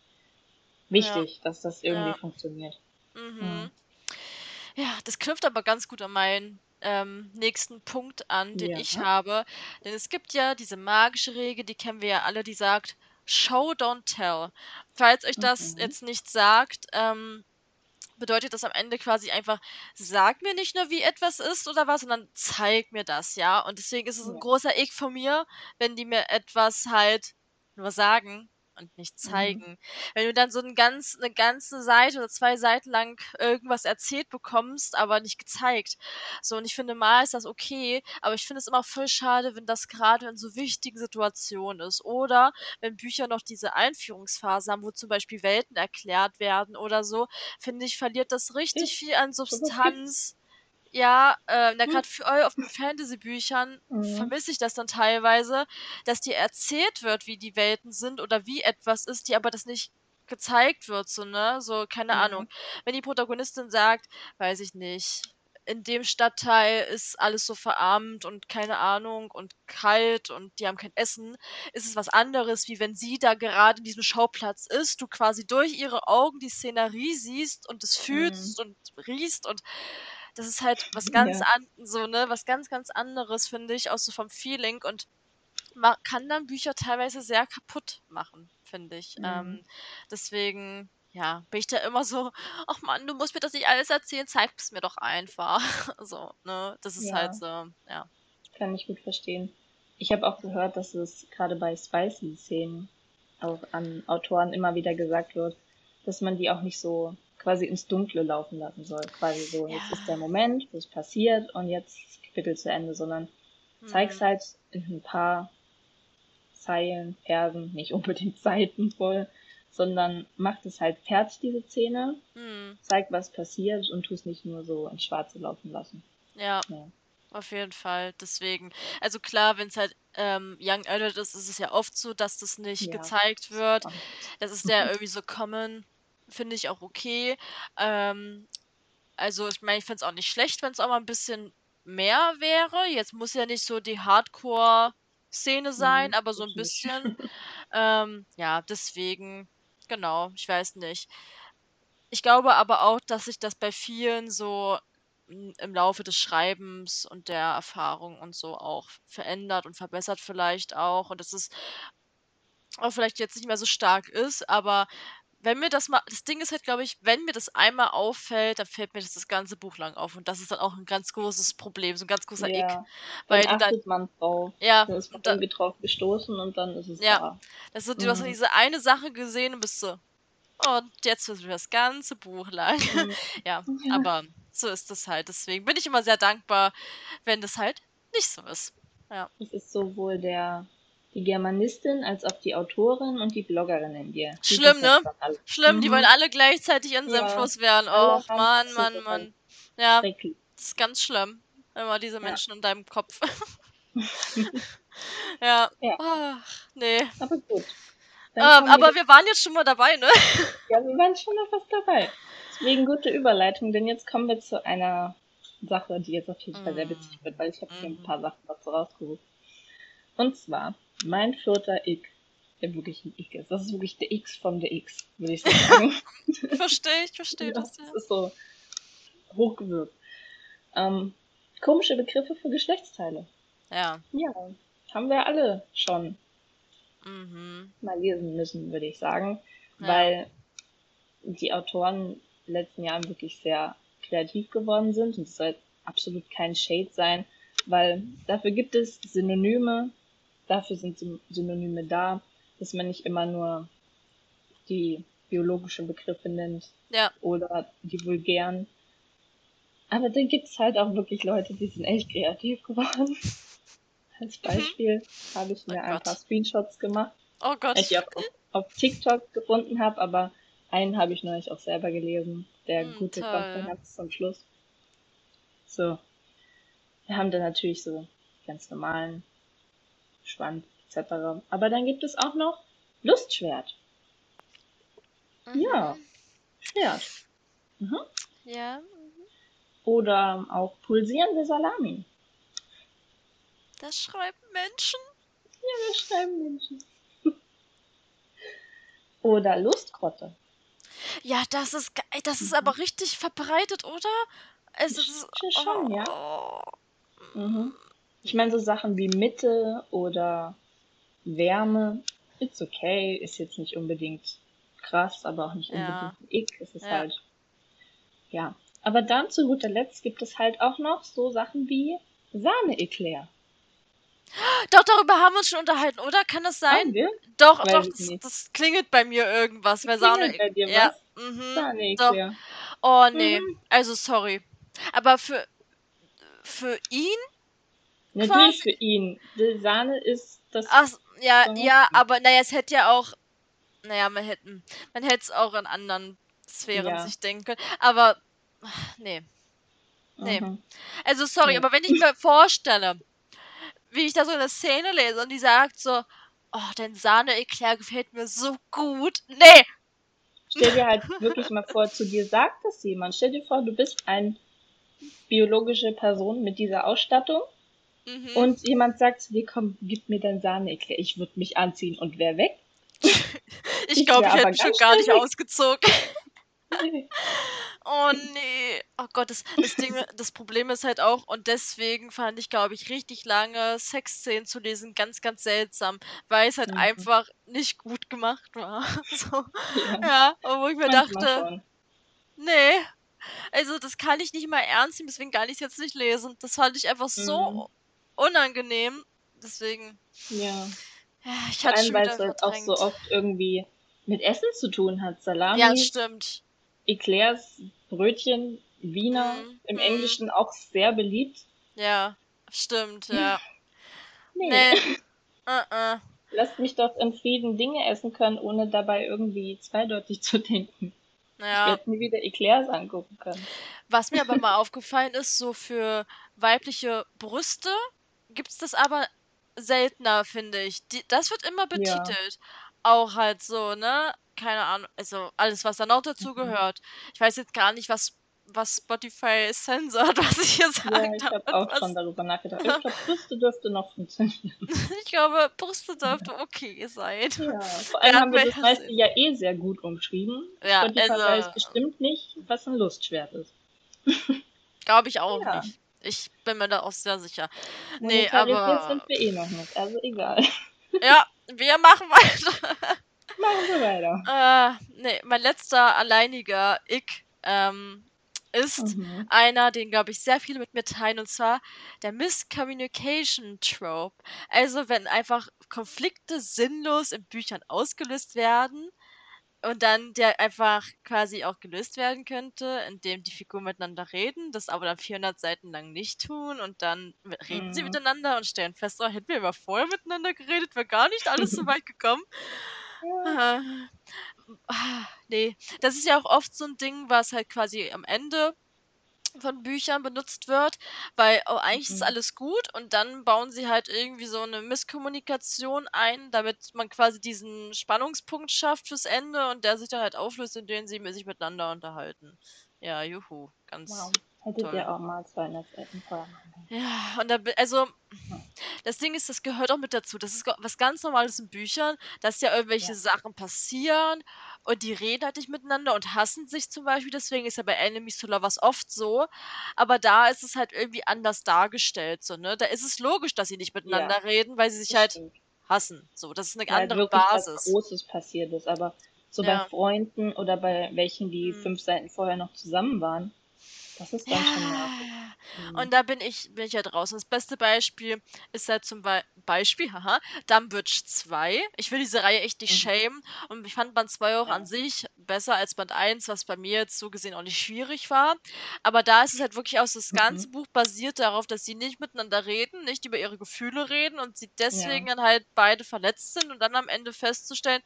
wichtig, ja. dass das irgendwie ja. funktioniert. Mhm. mhm. Ja, das knüpft aber ganz gut an meinen ähm, nächsten Punkt an, den ja. ich habe. Denn es gibt ja diese magische Regel, die kennen wir ja alle, die sagt, Show, don't tell. Falls euch das mhm. jetzt nicht sagt, ähm, bedeutet das am Ende quasi einfach, sag mir nicht nur, wie etwas ist oder was, sondern zeig mir das, ja. Und deswegen ist es ein großer Ick von mir, wenn die mir etwas halt nur sagen und nicht mhm. zeigen. Mhm. Wenn du dann so ein ganz, eine ganze Seite oder zwei Seiten lang irgendwas erzählt bekommst, aber nicht gezeigt. So, und ich finde, mal ist das okay, aber ich finde es immer voll schade, wenn das gerade in so wichtigen Situationen ist. Oder wenn Bücher noch diese Einführungsphase haben, wo zum Beispiel Welten erklärt werden oder so, finde ich, verliert das richtig viel an Substanz. Ja, äh, na, gerade für euch auf den Fantasy-Büchern mhm. vermisse ich das dann teilweise, dass dir erzählt wird, wie die Welten sind oder wie etwas ist, die aber das nicht gezeigt wird, so, ne? So, keine mhm. Ahnung. Wenn die Protagonistin sagt, weiß ich nicht, in dem Stadtteil ist alles so verarmt und keine Ahnung und kalt und die haben kein Essen, ist es was anderes, wie wenn sie da gerade in diesem Schauplatz ist, du quasi durch ihre Augen die Szenerie siehst und es fühlst mhm. und riechst und das ist halt was ganz ja. an, so, ne, was ganz, ganz anderes, finde ich, auch so vom Feeling und man kann dann Bücher teilweise sehr kaputt machen, finde ich. Mhm. Ähm, deswegen, ja, bin ich da immer so, ach man, du musst mir das nicht alles erzählen, zeig es mir doch einfach. so, ne, das ist halt ja. halt so, ja. Kann ich gut verstehen. Ich habe auch gehört, dass es gerade bei Spicy-Szenen auch an Autoren immer wieder gesagt wird, dass man die auch nicht so quasi ins Dunkle laufen lassen soll. Quasi so, ja. jetzt ist der Moment, wo es passiert und jetzt ist Kapitel zu Ende, sondern mhm. zeig's halt in ein paar Zeilen, Versen, nicht unbedingt Seiten voll, sondern macht es halt fertig, diese Szene, mhm. zeigt, was passiert und tu es nicht nur so ins Schwarze laufen lassen. Ja. ja. Auf jeden Fall, deswegen. Also klar, wenn es halt ähm, Young Adult ist, ist es ja oft so, dass das nicht ja. gezeigt wird. Das ist ja irgendwie so common, finde ich auch okay. Ähm, also ich meine, ich finde es auch nicht schlecht, wenn es auch mal ein bisschen mehr wäre. Jetzt muss ja nicht so die Hardcore-Szene sein, mhm, aber so ein bisschen. ähm, ja, deswegen, genau, ich weiß nicht. Ich glaube aber auch, dass sich das bei vielen so im Laufe des Schreibens und der Erfahrung und so auch verändert und verbessert vielleicht auch und dass es auch vielleicht jetzt nicht mehr so stark ist, aber wenn mir das mal das Ding ist halt, glaube ich, wenn mir das einmal auffällt, dann fällt mir das das ganze Buch lang auf und das ist dann auch ein ganz großes Problem, so ein ganz großer Ick, Ja, weil dann achtet man drauf. ja, Da ist man irgendwie drauf gestoßen und dann ist es ja, da. das ist du hast so Mhm. diese eine Sache gesehen und bist so: „Und jetzt wird mir das ganze Buch lang.“ Mhm. Ja, aber so ist es halt. Deswegen bin ich immer sehr dankbar, wenn das halt nicht so ist. Ja. Es ist sowohl der die Germanistin als auch die Autorin und die Bloggerin in dir. Die Schlimm, ne? Schlimm, die wollen Mhm. alle gleichzeitig Senf Ja, loswerden. alle Och, haben Mann, Mann, Mann. Ja, Schrecklich. das ist ganz schlimm. Immer diese Ja. Menschen in deinem Kopf. Ja. Ja, Ach, ne. aber gut. Ähm, wir aber wir waren jetzt schon mal dabei, ne? ja, wir waren schon noch was dabei. Deswegen gute Überleitung, denn jetzt kommen wir zu einer Sache, die jetzt auf jeden Fall sehr witzig Mm, wird, weil ich habe hier ein mhm. paar Sachen dazu rausgesucht. Und zwar, mein vierter Ick, der wirklich ein Ick ist. Das ist wirklich der X von der X, würde ich sagen. Verstehe ich, verstehe Ja, das, das ja. ist so hochgewürgt. Ähm, komische Begriffe für Geschlechtsteile. Ja. Ja, haben wir alle schon Mhm. mal lesen müssen, würde ich sagen, Ja. weil die Autoren in den letzten Jahren wirklich sehr kreativ geworden sind und es soll absolut kein Shade sein, weil dafür gibt es Synonyme, dafür sind Syn- Synonyme da, dass man nicht immer nur die biologischen Begriffe nimmt Ja. oder die vulgären. Aber dann gibt es halt auch wirklich Leute, die sind echt kreativ geworden. Als Mhm. Beispiel habe ich Oh mir ein paar. Screenshots gemacht, Oh die Gott. ich auch auf, auf TikTok gefunden habe, aber einen habe ich neulich auch selber gelesen. Der Hm, gute toll. ganz zum Schluss. So, wir haben dann natürlich so ganz normalen Schwanz etc. Aber dann gibt es auch noch Lustschwert. Ja, Mhm. Schwert. Mhm. Ja. Oder auch pulsierende Salami. Das schreiben Menschen. Ja, das schreiben Menschen. Oder Lustgrotte. Ja, das ist, das ist Mhm. aber richtig verbreitet, oder? Es ist. Sch- Schon, ja. Oh. Mhm. Ich meine, so Sachen wie Mitte oder Wärme, it's okay, ist jetzt nicht unbedingt krass, aber auch nicht Ja. unbedingt ein Ick. Es ist Ja. halt, ja. Aber dann zu guter Letzt gibt es halt auch noch so Sachen wie Sahne-Eclair. Doch, darüber haben wir uns schon unterhalten, oder? Kann das sein? Haben wir? Doch, Weiß doch, das, das klingelt bei mir irgendwas. Weil Sahne. Bei dir ja. was? Mhm. Sahne-Eclair. Oh, nee. Mhm. Also, sorry. Aber für, für ihn Natürlich für ihn. Die Sahne ist das Ach, ja, ja, aber naja, es hätte ja auch. Naja, man hätte man hätte es auch in anderen Sphären Ja. sich denken können. Aber. Nee. Nee. Mhm. Also, sorry, Nee. aber wenn ich mir vorstelle, wie ich da so eine Szene lese und die sagt so, oh, dein Sahne-Eclair gefällt mir so gut. Nee! Stell dir halt wirklich mal vor, zu dir sagt das jemand. Stell dir vor, du bist eine biologische Person mit dieser Ausstattung Mhm. und jemand sagt zu dir, komm, gib mir dein Sahne-Eclair, ich würde mich anziehen und wer weg? ich ich glaube, wär ich hätte mich schon gar nicht weg. ausgezogen. Oh nee. Oh Gott, das, das Ding, das Problem ist halt auch, und deswegen fand ich, glaube ich, richtig lange Sexszenen zu lesen ganz, ganz seltsam, weil es halt Mhm. einfach nicht gut gemacht war. So, Ja, ja, wo ich mir manchmal dachte, schon. nee, also das kann ich nicht mal ernst nehmen, deswegen kann ich es jetzt nicht lesen. Das fand ich einfach so Mhm. Unangenehm, deswegen. Ja. Ja, ich hatte schon weil es halt auch so oft irgendwie mit Essen zu tun hat. Salami, Ja, stimmt. Eclairs, Brötchen, Wiener, Mhm, im mhm. Englischen auch sehr beliebt. Ja, stimmt, ja. Nee. Nee. Uh-uh. Lasst mich doch in Frieden Dinge essen können, ohne dabei irgendwie zweideutig zu denken. Ich Ja. werde nie wieder Eclairs angucken können. Was mir aber mal aufgefallen ist, so für weibliche Brüste gibt's das aber seltener, finde ich. Die, das wird immer Ja. betitelt. Auch halt so, ne? Keine Ahnung, also alles, was da noch dazu Mhm. gehört. Ich weiß jetzt gar nicht, was, was Spotify sensort, was ich hier Ja, sagen ich habe auch was, schon darüber nachgedacht. Ich glaube, Brüste dürfte noch funktionieren. ich glaube, Brüste dürfte okay sein. Ja, vor allem hat haben wir das meiste ja eh sehr gut umschrieben. Ja, Spotify also- weiß bestimmt nicht, was ein Lustschwert ist. Glaube ich auch Ja. nicht. Ich bin mir da auch sehr sicher. Nee, Monetarisiert aber. sind wir eh noch nicht, also egal. Ja, wir machen weiter. Machen wir weiter. Äh, nee, mein letzter alleiniger Ick ähm, ist Mhm. einer, den glaube ich sehr viele mit mir teilen, und zwar der Miscommunication Trope. Also wenn einfach Konflikte sinnlos in Büchern ausgelöst werden und dann der einfach quasi auch gelöst werden könnte, indem die Figuren miteinander reden, das aber dann 400 Seiten lang nicht tun und dann reden sie Mhm. miteinander und stellen fest, oh, hätten wir aber vorher miteinander geredet, wäre gar nicht alles so weit gekommen. Ja. Ah, ah, nee, das ist ja auch oft so ein Ding, was halt quasi am Ende von Büchern benutzt wird, weil oh, eigentlich ist Mhm. alles gut und dann bauen sie halt irgendwie so eine Misskommunikation ein, damit man quasi diesen Spannungspunkt schafft fürs Ende und der sich dann halt auflöst, indem sie sich miteinander unterhalten. Ja, juhu, ganz. Wow. Hättet Toll. ihr auch mal 200 Seiten vorher machen können. Ja, und da, also, das Ding ist, das gehört auch mit dazu. Das ist was ganz Normales in Büchern, dass ja irgendwelche Ja. Sachen passieren und die reden halt nicht miteinander und hassen sich zum Beispiel. Deswegen ist ja bei Enemies to Lovers oft so. Aber da ist es halt irgendwie anders dargestellt, so, ne? Da ist es logisch, dass sie nicht miteinander reden, weil sie sich halt stimmt. hassen. So, das ist eine halt andere wirklich was Basis. Großes passiert ist. Aber so Ja. bei Freunden oder bei welchen, die Hm. fünf Seiten vorher noch zusammen waren, das ist dann schon nervig. Ja. Mhm. Und da bin ich, bin ich ja draußen. Das beste Beispiel ist halt zum Be Beispiel, haha, Dumbridge 2. Ich will diese Reihe echt nicht Mhm. schämen. Und ich fand Band 2 auch Ja. an sich besser als Band 1, was bei mir jetzt so gesehen auch nicht schwierig war. Aber da ist es halt wirklich aus, das Mhm. ganze Buch basiert darauf, dass sie nicht miteinander reden, nicht über ihre Gefühle reden und sie deswegen dann halt beide verletzt sind und dann am Ende festzustellen,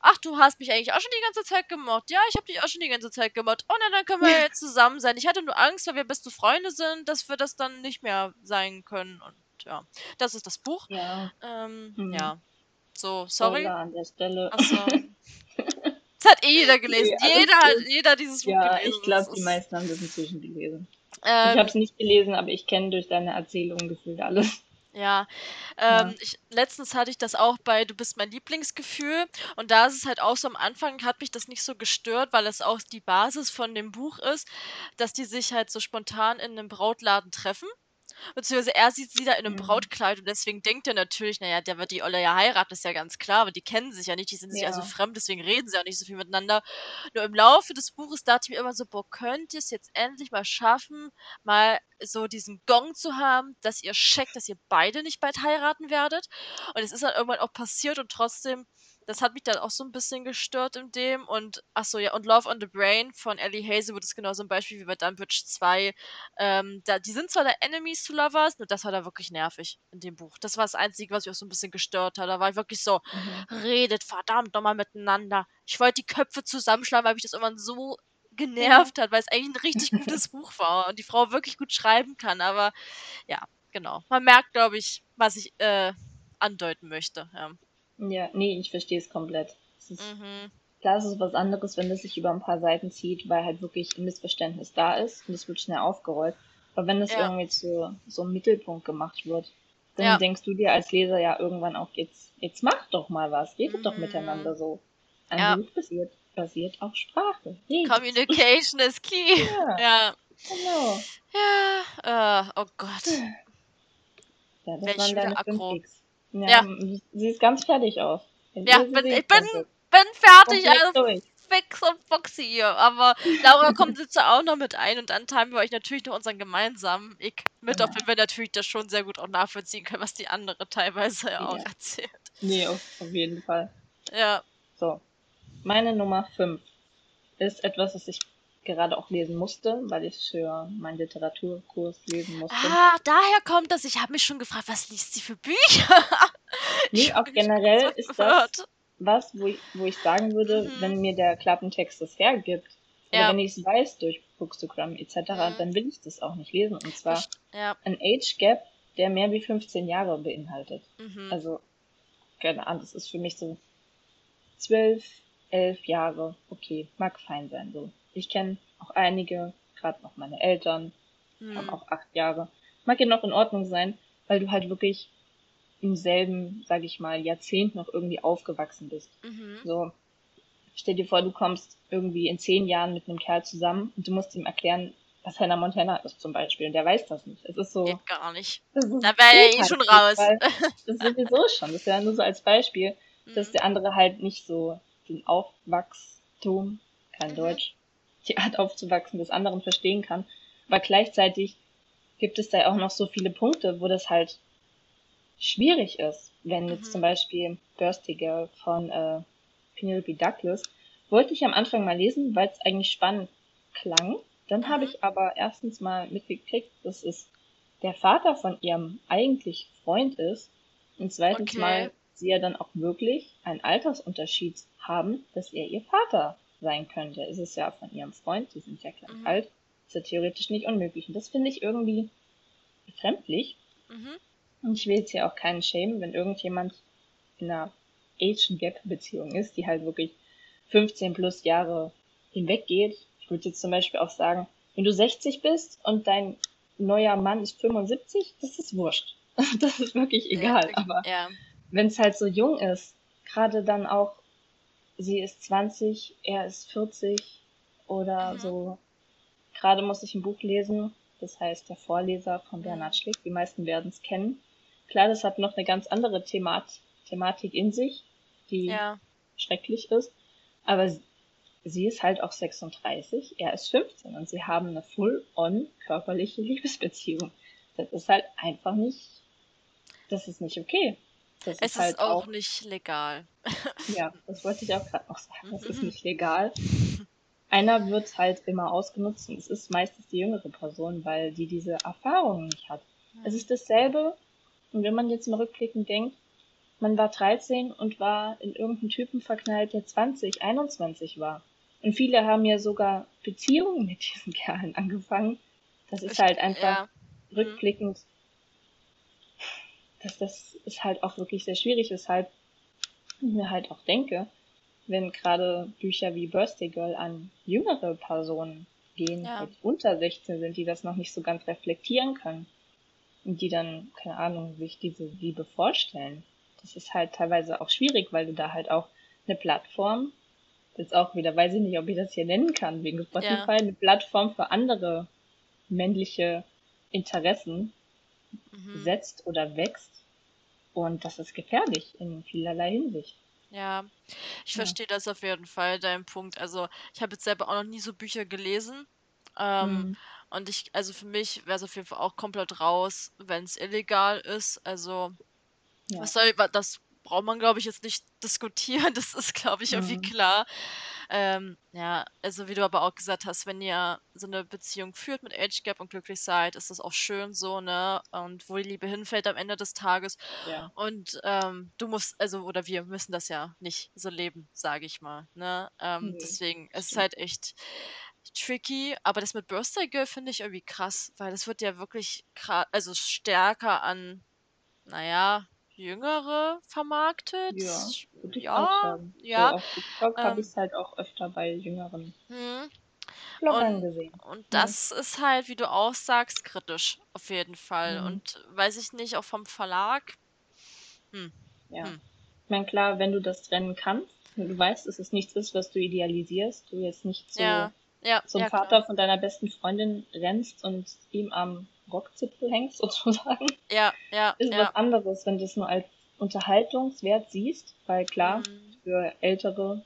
Ach, du hast mich eigentlich auch schon die ganze Zeit gemobbt. Ja, ich habe dich auch schon die ganze Zeit gemobbt. Oh, na, dann können wir jetzt zusammen sein. Ich hatte nur Angst, weil wir beste Freunde sind, dass wir das dann nicht mehr sein können. Und ja, das ist das Buch. Ja, Ähm, Mhm. Ja. So, sorry. Spoiler an der Stelle. Achso. Das hat eh jeder gelesen. Alles jeder hat jeder dieses Buch Ja, gelesen. ich glaube, die ist- meisten haben das inzwischen gelesen. Ich Ähm, habe es nicht gelesen, aber ich kenne durch deine Erzählung gefühlt alles. Ja, Ja. ähm, ich, letztens hatte ich das auch bei Du bist mein Lieblingsgefühl und da ist es halt auch so am Anfang hat mich das nicht so gestört, weil es auch die Basis von dem Buch ist, dass die sich halt so spontan in einem Brautladen treffen. Beziehungsweise er sieht sie da in einem Mhm. Brautkleid und deswegen denkt er natürlich, naja, der wird die Olle ja heiraten, ist ja ganz klar, aber die kennen sich ja nicht, die sind sich also Ja. fremd, deswegen reden sie auch nicht so viel miteinander. Nur im Laufe des Buches dachte ich mir immer so, boah, könnt ihr es jetzt endlich mal schaffen, mal so diesen Gong zu haben, dass ihr checkt, dass ihr beide nicht bald heiraten werdet. Und es ist dann irgendwann auch passiert und trotzdem, das hat mich dann auch so ein bisschen gestört in dem. Und ach so, ja, und Love on the Brain von Ellie Hazelwood ist genau so ein Beispiel wie bei Dunbridge 2. Ähm, da, die sind zwar da Enemies to Lovers, nur das war da wirklich nervig in dem Buch. Das war das Einzige, was mich auch so ein bisschen gestört hat. Da war ich wirklich so, Mhm. redet verdammt nochmal miteinander. Ich wollte die Köpfe zusammenschlagen, weil mich das irgendwann so genervt hat, weil es eigentlich ein richtig gutes Buch war und die Frau wirklich gut schreiben kann. Aber ja, genau. Man merkt, glaube ich, was ich äh, andeuten möchte. Ja. Ja, nee, ich verstehe es komplett. Es ist, Mhm. Klar, es ist was anderes, wenn das sich über ein paar Seiten zieht, weil halt wirklich ein Missverständnis da ist und es wird schnell aufgerollt. Aber wenn das Ja. irgendwie zu so einem Mittelpunkt gemacht wird, dann Ja. denkst du dir als Leser ja irgendwann auch, jetzt, jetzt mach doch mal was, redet doch Mhm. miteinander so. Ein Ja. Buch basiert, basiert auf Sprache. Redet. Communication is key. Ja, Ja. genau. Ja. Äh, oh Gott. Ja, das Werd ich waren deine aggro. fünf Ticks. Ja, Ja. m- sie ist ganz fertig aus. Wenn Ja, bin- ich bin bin fertig. Also durch. fix und foxy hier. Aber Laura kommt jetzt auch noch mit ein und dann teilen wir euch natürlich noch unseren gemeinsamen Ich mit, ja. auch wenn wir natürlich das schon sehr gut auch nachvollziehen können, was die andere teilweise ja auch erzählt. Nee, auf, jeden Fall. Ja. So. Meine Nummer 5 ist etwas, das ich gerade auch lesen musste, weil ich für meinen Literaturkurs lesen musste. Ah, daher kommt das. Ich habe mich schon gefragt, was liest sie für Bücher? nee, auch generell ist das was, wo ich, wo ich sagen würde, mhm. wenn mir der Klappentext das hergibt, ja. oder wenn ich es weiß durch Bookstagram etc., mhm. dann will ich das auch nicht lesen. Und zwar ja. ein Age Gap, der mehr wie 15 Jahre beinhaltet. Mhm. Also, keine Ahnung, das ist für mich so zwölf, elf Jahre, okay, mag fein sein so. Ich kenne auch einige, gerade noch meine Eltern, mhm. haben auch acht Jahre. Mag ja noch in Ordnung sein, weil du halt wirklich im selben, sag ich mal, Jahrzehnt noch irgendwie aufgewachsen bist. Mhm. So, stell dir vor, du kommst irgendwie in zehn Jahren mit einem Kerl zusammen und du musst ihm erklären, was Hannah Montana ist zum Beispiel. Und der weiß das nicht. Es ist so. Geht gar nicht. Da wäre er eh halt schon raus. das ist sowieso schon. Das wäre nur so als Beispiel, dass mhm. der andere halt nicht so den Aufwachstum, kein mhm. Deutsch, die Art aufzuwachsen des anderen verstehen kann. Aber gleichzeitig gibt es da auch noch so viele Punkte, wo das halt schwierig ist. Wenn jetzt mhm. zum Beispiel Thirsty Girl von äh, Penelope Douglas, wollte ich am Anfang mal lesen, weil es eigentlich spannend klang. Dann mhm. habe ich aber erstens mal mitgekriegt, dass es der Vater von ihrem eigentlich Freund ist. Und zweitens okay. mal sie ja dann auch wirklich einen Altersunterschied haben, dass er ihr Vater sein könnte. Es ist ja von ihrem Freund, sie sind ja gleich mhm. alt, ist ja theoretisch nicht unmöglich. Und das finde ich irgendwie befremdlich. Mhm. Und ich will jetzt hier auch keinen schämen, wenn irgendjemand in einer Age Gap Beziehung ist, die halt wirklich 15 plus Jahre hinweggeht. Ich würde jetzt zum Beispiel auch sagen, wenn du 60 bist und dein neuer Mann ist 75, das ist wurscht. Das ist wirklich egal. Ja, aber ja. wenn es halt so jung ist, gerade dann auch, sie ist 20, er ist 40 oder mhm. so. Gerade muss ich ein Buch lesen, das heißt Der Vorleser von Bernhard. Schlick. Die meisten werden es kennen. Klar, das hat noch eine ganz andere Themat Thematik in sich, die ja. schrecklich ist. Aber sie ist halt auch 36, er ist 15 und sie haben eine full-on körperliche Liebesbeziehung. Das ist halt einfach nicht, das ist nicht okay. Das es ist, halt ist auch, auch, nicht legal. ja, das wollte ich auch gerade noch sagen. Das ist nicht legal. Einer wird halt immer ausgenutzt und es ist meistens die jüngere Person, weil die diese Erfahrungen nicht hat. Es ist dasselbe, und wenn man jetzt mal rückblickend denkt, man war 13 und war in irgendeinen Typen verknallt, der 20, 21 war. Und viele haben ja sogar Beziehungen mit diesen Kerlen angefangen. Das ist halt einfach ja. Mhm. rückblickend, dass das ist halt auch wirklich sehr schwierig, weshalb ich mir halt auch denke, wenn gerade Bücher wie Birthday Girl an jüngere Personen gehen, ja. die unter 16 sind, die das noch nicht so ganz reflektieren können und die dann, keine Ahnung, sich diese Liebe vorstellen das ist halt teilweise auch schwierig, weil du da halt auch eine Plattform, jetzt auch wieder, weiß ich nicht, ob ich das hier nennen kann, wegen Spotify, ja. eine Plattform für andere männliche Interessen mhm. setzt oder wächst. Und das ist gefährlich in vielerlei Hinsicht. Ja, ich ja. verstehe das auf jeden Fall, dein Punkt. Also, ich habe jetzt selber auch noch nie so Bücher gelesen. Ähm, mhm. Und ich, also für mich wäre es auf jeden Fall auch komplett raus, wenn es illegal ist. Also, ja. Was soll, das braucht man, glaube ich, jetzt nicht diskutieren. Das ist, glaube ich, irgendwie mhm. klar. Ähm, ja, also wie du aber auch gesagt hast, wenn ihr so eine Beziehung führt mit Age Gap und glücklich seid, ist das auch schön so, ne? Und wo die Liebe hinfällt am Ende des Tages. Ja. Und ähm, du musst, also, oder wir müssen das ja nicht so leben, sage ich mal. Ne? Ähm, nee, deswegen, es ist halt echt tricky, aber das mit Birthday Girl finde ich irgendwie krass, weil das wird ja wirklich also stärker an, naja, Jüngere vermarktet. Ja, würde ich ja, auch sagen. Ja. So, auf TikTok ähm, habe ich es halt auch öfter bei jüngeren hm. Bloggern gesehen. Und das ja. ist halt, wie du auch sagst, kritisch auf jeden Fall. Mhm. Und weiß ich nicht, auch vom Verlag. Hm. Ja. Hm. Ich meine, klar, wenn du das trennen kannst, du weißt, dass es nichts ist, was du idealisierst, du jetzt nicht so ja. Ja, zum Vater klar. von deiner besten Freundin rennst und ihm am Rockzipfel hängst, sozusagen. Ja, ja. Ist ja. was anderes, wenn du es nur als Unterhaltungswert siehst, weil klar, mhm. für ältere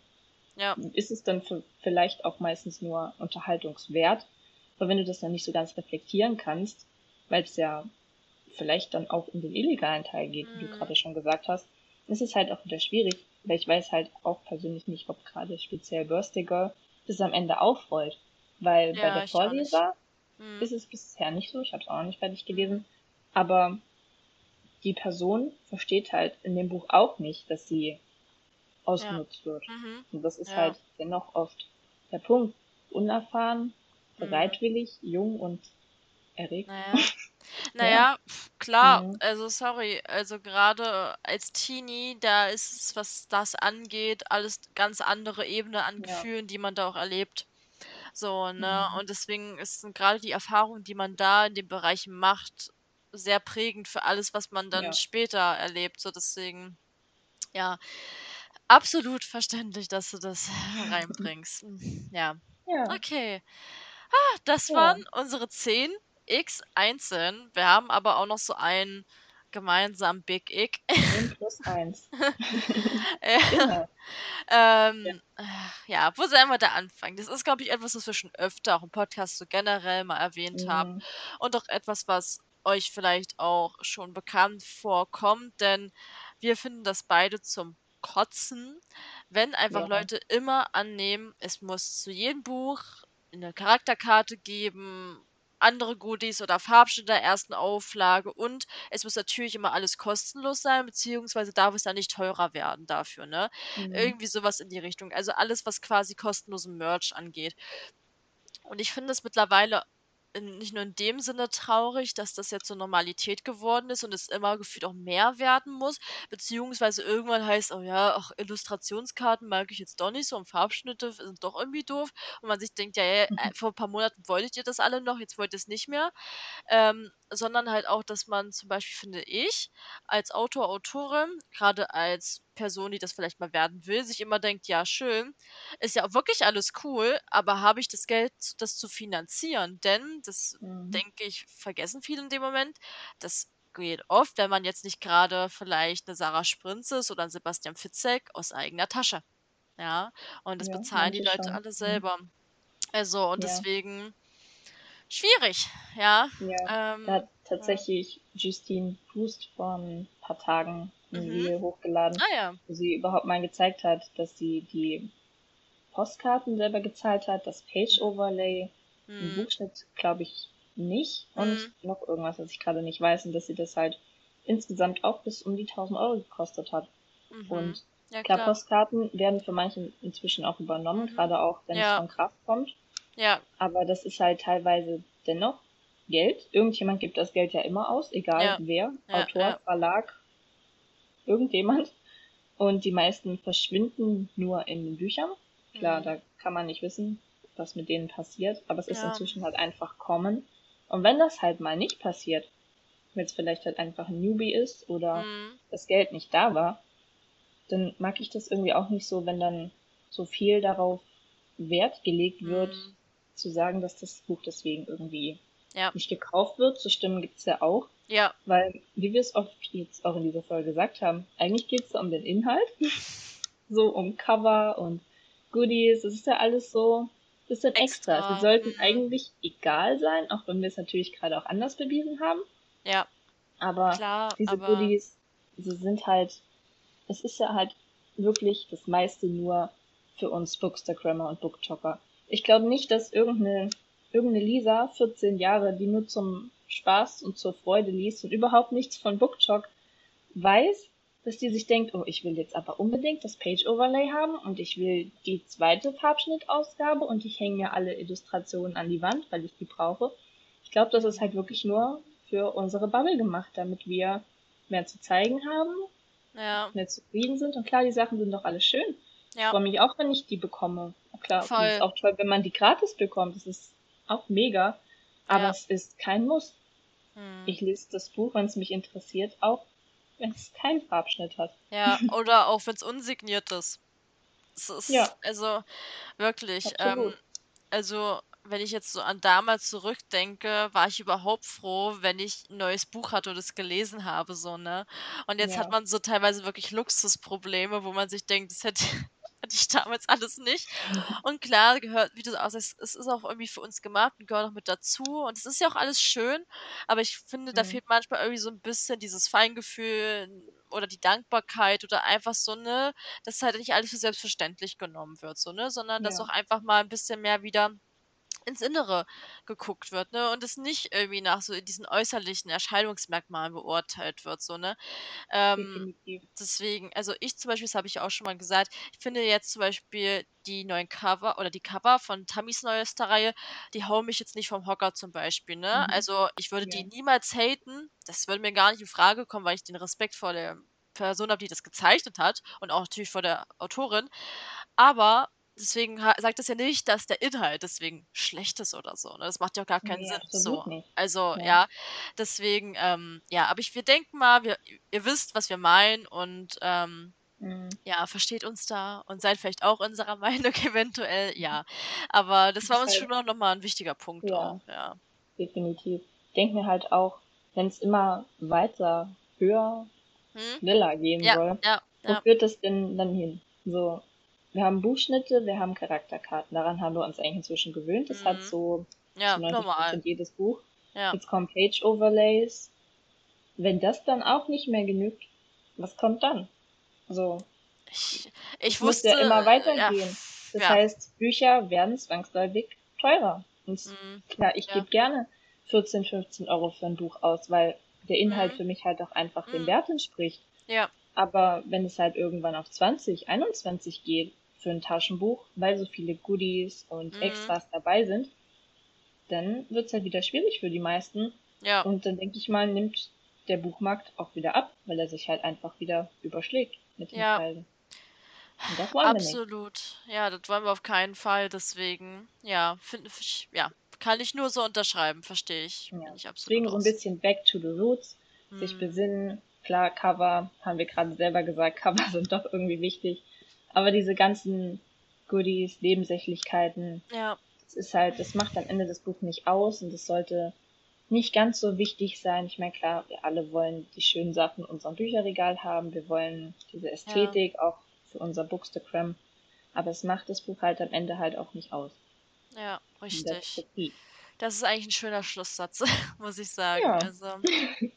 ja. ist es dann vielleicht auch meistens nur unterhaltungswert. Aber wenn du das dann nicht so ganz reflektieren kannst, weil es ja vielleicht dann auch in den illegalen Teil geht, mhm. wie du mhm. gerade schon gesagt hast, ist es halt auch wieder schwierig, weil ich weiß halt auch persönlich nicht, ob gerade speziell Birthday Girl das am Ende aufrollt. Weil ja, bei der Vorleser mhm. ist es bisher nicht so, ich habe es auch noch nicht fertig gelesen, aber die Person versteht halt in dem Buch auch nicht, dass sie ausgenutzt ja. wird. Mhm. Und das ist ja. halt dennoch oft der Punkt. Unerfahren, mhm. bereitwillig, mhm. jung und erregt. Naja, naja klar, mhm. also sorry, also gerade als Teenie, da ist es, was das angeht, alles ganz andere Ebene an Gefühlen, die man da auch erlebt. So, ne? Mhm. Und deswegen ist gerade die Erfahrung, die man da in dem Bereich macht, sehr prägend für alles, was man dann ja. später erlebt. So deswegen, ja, absolut verständlich, dass du das reinbringst. Hm, ja. Ja. Okay. Ah, das Ja. waren unsere 10 X einzeln. Wir haben aber auch noch so einen gemeinsamen Big Ick. 10 plus 1. Genau. Ähm, ja, wo sollen wir da anfangen? Das ist, glaube ich, etwas, was wir schon öfter auch im Podcast so generell mal erwähnt haben Mhm. und auch etwas, was euch vielleicht auch schon bekannt vorkommt, denn wir finden das beide zum Kotzen, wenn einfach Ja. Leute immer annehmen, es muss zu jedem Buch eine Charakterkarte geben, andere Goodies oder Farbschnitte der ersten Auflage und es muss natürlich immer alles kostenlos sein, beziehungsweise darf es dann nicht teurer werden dafür, ne? Mhm. Irgendwie sowas in die Richtung. Also alles, was quasi kostenlosen Merch angeht. Und ich finde es mittlerweile in, nicht nur in dem Sinne traurig, dass das jetzt zur Normalität geworden ist und es immer gefühlt auch mehr werden muss, beziehungsweise irgendwann heißt, oh ja, ach, Illustrationskarten mag ich jetzt doch nicht so und Farbschnitte sind doch irgendwie doof. Und man sich denkt, ja, ja äh, mhm. vor ein paar Monaten wolltet ihr das alle noch, jetzt wollt ihr es nicht mehr, ähm, sondern halt auch, dass man zum Beispiel, finde ich, als Autor, Autorin, gerade als Person, die das vielleicht mal werden will, sich immer denkt, ja, schön, ist ja auch wirklich alles cool, aber habe ich das Geld, das zu finanzieren? Denn, das mhm. denke ich, vergessen viele in dem Moment, das geht oft, wenn man jetzt nicht gerade vielleicht eine Sarah Sprinz ist oder ein Sebastian Fitzek aus eigener Tasche. Ja, und das ja, bezahlen die Leute schon. alle mhm. selber. Mhm. Also, und ja. deswegen schwierig, ja. Ja, ähm, da hat tatsächlich Justine Boost vor ein paar Tagen ein mhm. Video hochgeladen, ah, ja. wo sie überhaupt mal gezeigt hat, dass sie die Postkarten selber gezahlt hat, das Page-Overlay, mhm. den Buchschnitt glaube ich nicht und mhm. noch irgendwas, was ich gerade nicht weiß und dass sie das halt insgesamt auch bis um die 1000 Euro gekostet hat. Mhm. Und ja, klar, klar, Postkarten werden für manche inzwischen auch übernommen, mhm. gerade auch wenn ja. es von Kraft kommt. Ja. Aber das ist halt teilweise dennoch Geld. Irgendjemand gibt das Geld ja immer aus, egal ja. wer, Autor, Verlag, irgendjemand. Und die meisten verschwinden nur in den Büchern. Klar, mhm. da kann man nicht wissen, was mit denen passiert, aber es ist ja. inzwischen halt einfach kommen. Und wenn das halt mal nicht passiert, wenn es vielleicht halt einfach ein Newbie ist oder mhm. das Geld nicht da war, dann mag ich das irgendwie auch nicht so, wenn dann so viel darauf Wert gelegt wird, mhm. zu sagen, dass das Buch deswegen irgendwie ja. nicht gekauft wird. So Stimmen gibt's ja auch. Ja. Weil, wie wir es oft jetzt auch in dieser Folge gesagt haben, eigentlich geht es um den Inhalt. so um Cover und Goodies. Das ist ja alles so das sind extra. extra. Sie sollten mhm. eigentlich egal sein, auch wenn wir es natürlich gerade auch anders bewiesen haben. Ja. Aber Klar, diese aber... Goodies, sie sind halt, es ist ja halt wirklich das meiste nur für uns Bookstagrammer und Booktalker. Ich glaube nicht, dass irgendeine, irgendeine Lisa, 14 Jahre, die nur zum Spaß und zur Freude liest und überhaupt nichts von Booktalk weiß, dass die sich denkt, oh, ich will jetzt aber unbedingt das Page Overlay haben und ich will die zweite Farbschnittausgabe und ich hänge mir alle Illustrationen an die Wand, weil ich die brauche. Ich glaube, das ist halt wirklich nur für unsere Bubble gemacht, damit wir mehr zu zeigen haben, ja. mehr zufrieden sind. Und klar, die Sachen sind doch alle schön. Ja. Ich freue mich auch, wenn ich die bekomme. Klar, Voll. ist auch toll, wenn man die gratis bekommt. Das ist auch mega. Aber ja. es ist kein Muss. Hm. Ich lese das Buch, wenn es mich interessiert, auch wenn es keinen Farbschnitt hat. Ja, oder auch wenn es unsigniert ist. Es ist ja. also wirklich, ähm, also wenn ich jetzt so an damals zurückdenke, war ich überhaupt froh, wenn ich ein neues Buch hatte und es gelesen habe, so, ne? Und jetzt ja. hat man so teilweise wirklich Luxusprobleme, wo man sich denkt, das hätte hatte ich damals alles nicht. Und klar, gehört, wie du auch sagst, es ist auch irgendwie für uns gemacht und gehört auch mit dazu. Und es ist ja auch alles schön, aber ich finde, da mhm. fehlt manchmal irgendwie so ein bisschen dieses Feingefühl oder die Dankbarkeit oder einfach so, ne, dass halt nicht alles für selbstverständlich genommen wird, so, ne, sondern dass auch einfach mal ein bisschen mehr wieder ins Innere geguckt wird, ne? Und es nicht irgendwie nach so diesen äußerlichen Erscheinungsmerkmalen beurteilt wird, so, ne? Ähm, deswegen, also ich zum Beispiel, das habe ich auch schon mal gesagt, ich finde jetzt zum Beispiel die neuen Cover oder die Cover von Tammys neuester Reihe, die hauen mich jetzt nicht vom Hocker zum Beispiel, ne? Mhm. Also ich würde ja. die niemals haten, das würde mir gar nicht in Frage kommen, weil ich den Respekt vor der Person habe, die das gezeichnet hat und auch natürlich vor der Autorin. Aber deswegen sagt das ja nicht, dass der Inhalt deswegen schlecht ist oder so. Ne? Das macht ja auch gar keinen nee, Sinn. So. Nicht. Also ja, ja deswegen, ähm, ja, aber ich, wir denken mal, wir, ihr wisst, was wir meinen und ähm, mhm. ja, versteht uns da und seid vielleicht auch unserer Meinung eventuell, ja. Aber das war uns halt, schon noch mal ein wichtiger Punkt ja, auch, ja. Definitiv. Ich denke mir halt auch, wenn es immer weiter höher, hm? schneller gehen ja, soll, ja, wo führt das denn dann hin? So, wir haben Buchschnitte, wir haben Charakterkarten. Daran haben wir uns eigentlich inzwischen gewöhnt. Das mhm. hat so ja, 90% normal. jedes Buch. Ja. Jetzt kommen Page-Overlays. Wenn das dann auch nicht mehr genügt, was kommt dann? So. Ich, ich wusste, muss ja immer weitergehen. Ja, das ja. heißt, Bücher werden zwangsläufig teurer. Und mhm. klar, ich gebe gerne 14, 15 Euro für ein Buch aus, weil der Inhalt mhm. für mich halt auch einfach dem mhm. Wert entspricht. Ja. Aber wenn es halt irgendwann auf 20, 21 geht, für ein Taschenbuch, weil so viele Goodies und mhm. Extras dabei sind, dann wird es halt wieder schwierig für die meisten. Ja. Und dann denke ich mal, nimmt der Buchmarkt auch wieder ab, weil er sich halt einfach wieder überschlägt mit den ja. Preisen. Und das wollen Absolut. Wir nicht. Ja, das wollen wir auf keinen Fall. Deswegen, ja, finde ich, ja, kann ich nur so unterschreiben, verstehe ich. Ja. ich Deswegen so ein bisschen back to the roots, hm. sich besinnen. Klar, Cover, haben wir gerade selber gesagt, Cover sind doch irgendwie wichtig. Aber diese ganzen Goodies, Nebensächlichkeiten, ja. das ist halt, das macht am Ende das Buch nicht aus und es sollte nicht ganz so wichtig sein. Ich meine, klar, wir alle wollen die schönen Sachen in unserem Bücherregal haben. Wir wollen diese Ästhetik ja. auch für unser Bookstagram. Aber es macht das Buch halt am Ende halt auch nicht aus. Ja, richtig. Das ist eigentlich ein schöner Schlusssatz, muss ich sagen. Ja. Also, oh,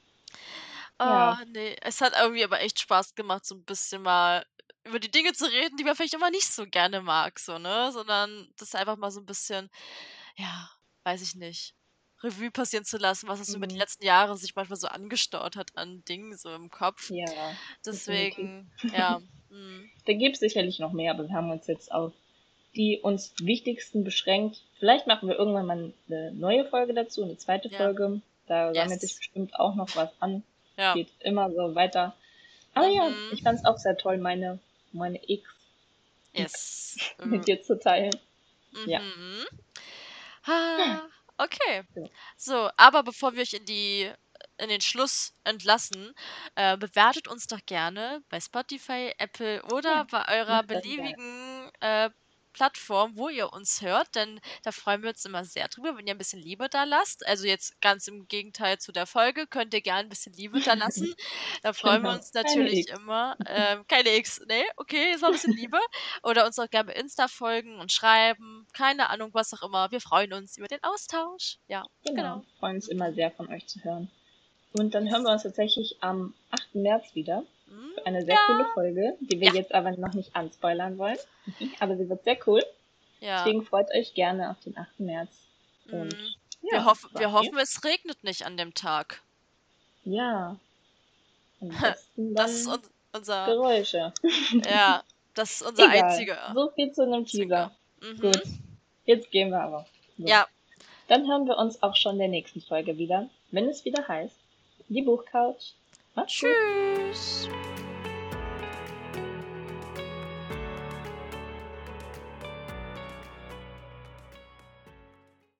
ja. nee, es hat irgendwie aber echt Spaß gemacht, so ein bisschen mal über die Dinge zu reden, die man vielleicht immer nicht so gerne mag, so, ne? Sondern das einfach mal so ein bisschen, ja, weiß ich nicht, Revue passieren zu lassen, was es mhm. über die mhm. letzten Jahre sich manchmal so angestaut hat an Dingen so im Kopf. Ja. Deswegen, ja. Mh. Da gibt es sicherlich noch mehr, aber wir haben uns jetzt auf die uns wichtigsten beschränkt. Vielleicht machen wir irgendwann mal eine neue Folge dazu, eine zweite ja. Folge. Da yes. sammelt sich bestimmt auch noch was an. Ja. Geht immer so weiter. Aber mhm. ja, ich fand es auch sehr toll, meine meine X, yes. mit mhm. dir zu teilen. Mhm. Ja. Ha, okay. So, aber bevor wir euch in die in den Schluss entlassen, äh, bewertet uns doch gerne bei Spotify, Apple oder ja, bei eurer beliebigen äh, Plattform, wo ihr uns hört, denn da freuen wir uns immer sehr drüber, wenn ihr ein bisschen Liebe da lasst. Also jetzt ganz im Gegenteil zu der Folge, könnt ihr gerne ein bisschen Liebe da lassen. Da freuen wir genau. uns natürlich immer. Ähm, keine X, nee, okay, jetzt noch ein bisschen Liebe. Oder uns auch gerne bei Insta folgen und schreiben. Keine Ahnung, was auch immer. Wir freuen uns über den Austausch. Ja, genau. genau. Freuen uns immer sehr von euch zu hören. Und dann hören wir uns tatsächlich am 8. März wieder. Für eine sehr ja. coole Folge, die wir ja. jetzt aber noch nicht anspoilern wollen. aber sie wird sehr cool. Ja. Deswegen freut euch gerne auf den 8. März. Und, mhm. wir, hoff wir hoffen, es regnet nicht an dem Tag. Ja. das ist un unser Geräusche. Ja, das ist unser Egal. einziger. So viel zu einem Teaser. Mhm. Gut. Jetzt gehen wir aber. So. Ja. Dann hören wir uns auch schon in der nächsten Folge wieder, wenn es wieder heißt, die Buchcouch Tschüss.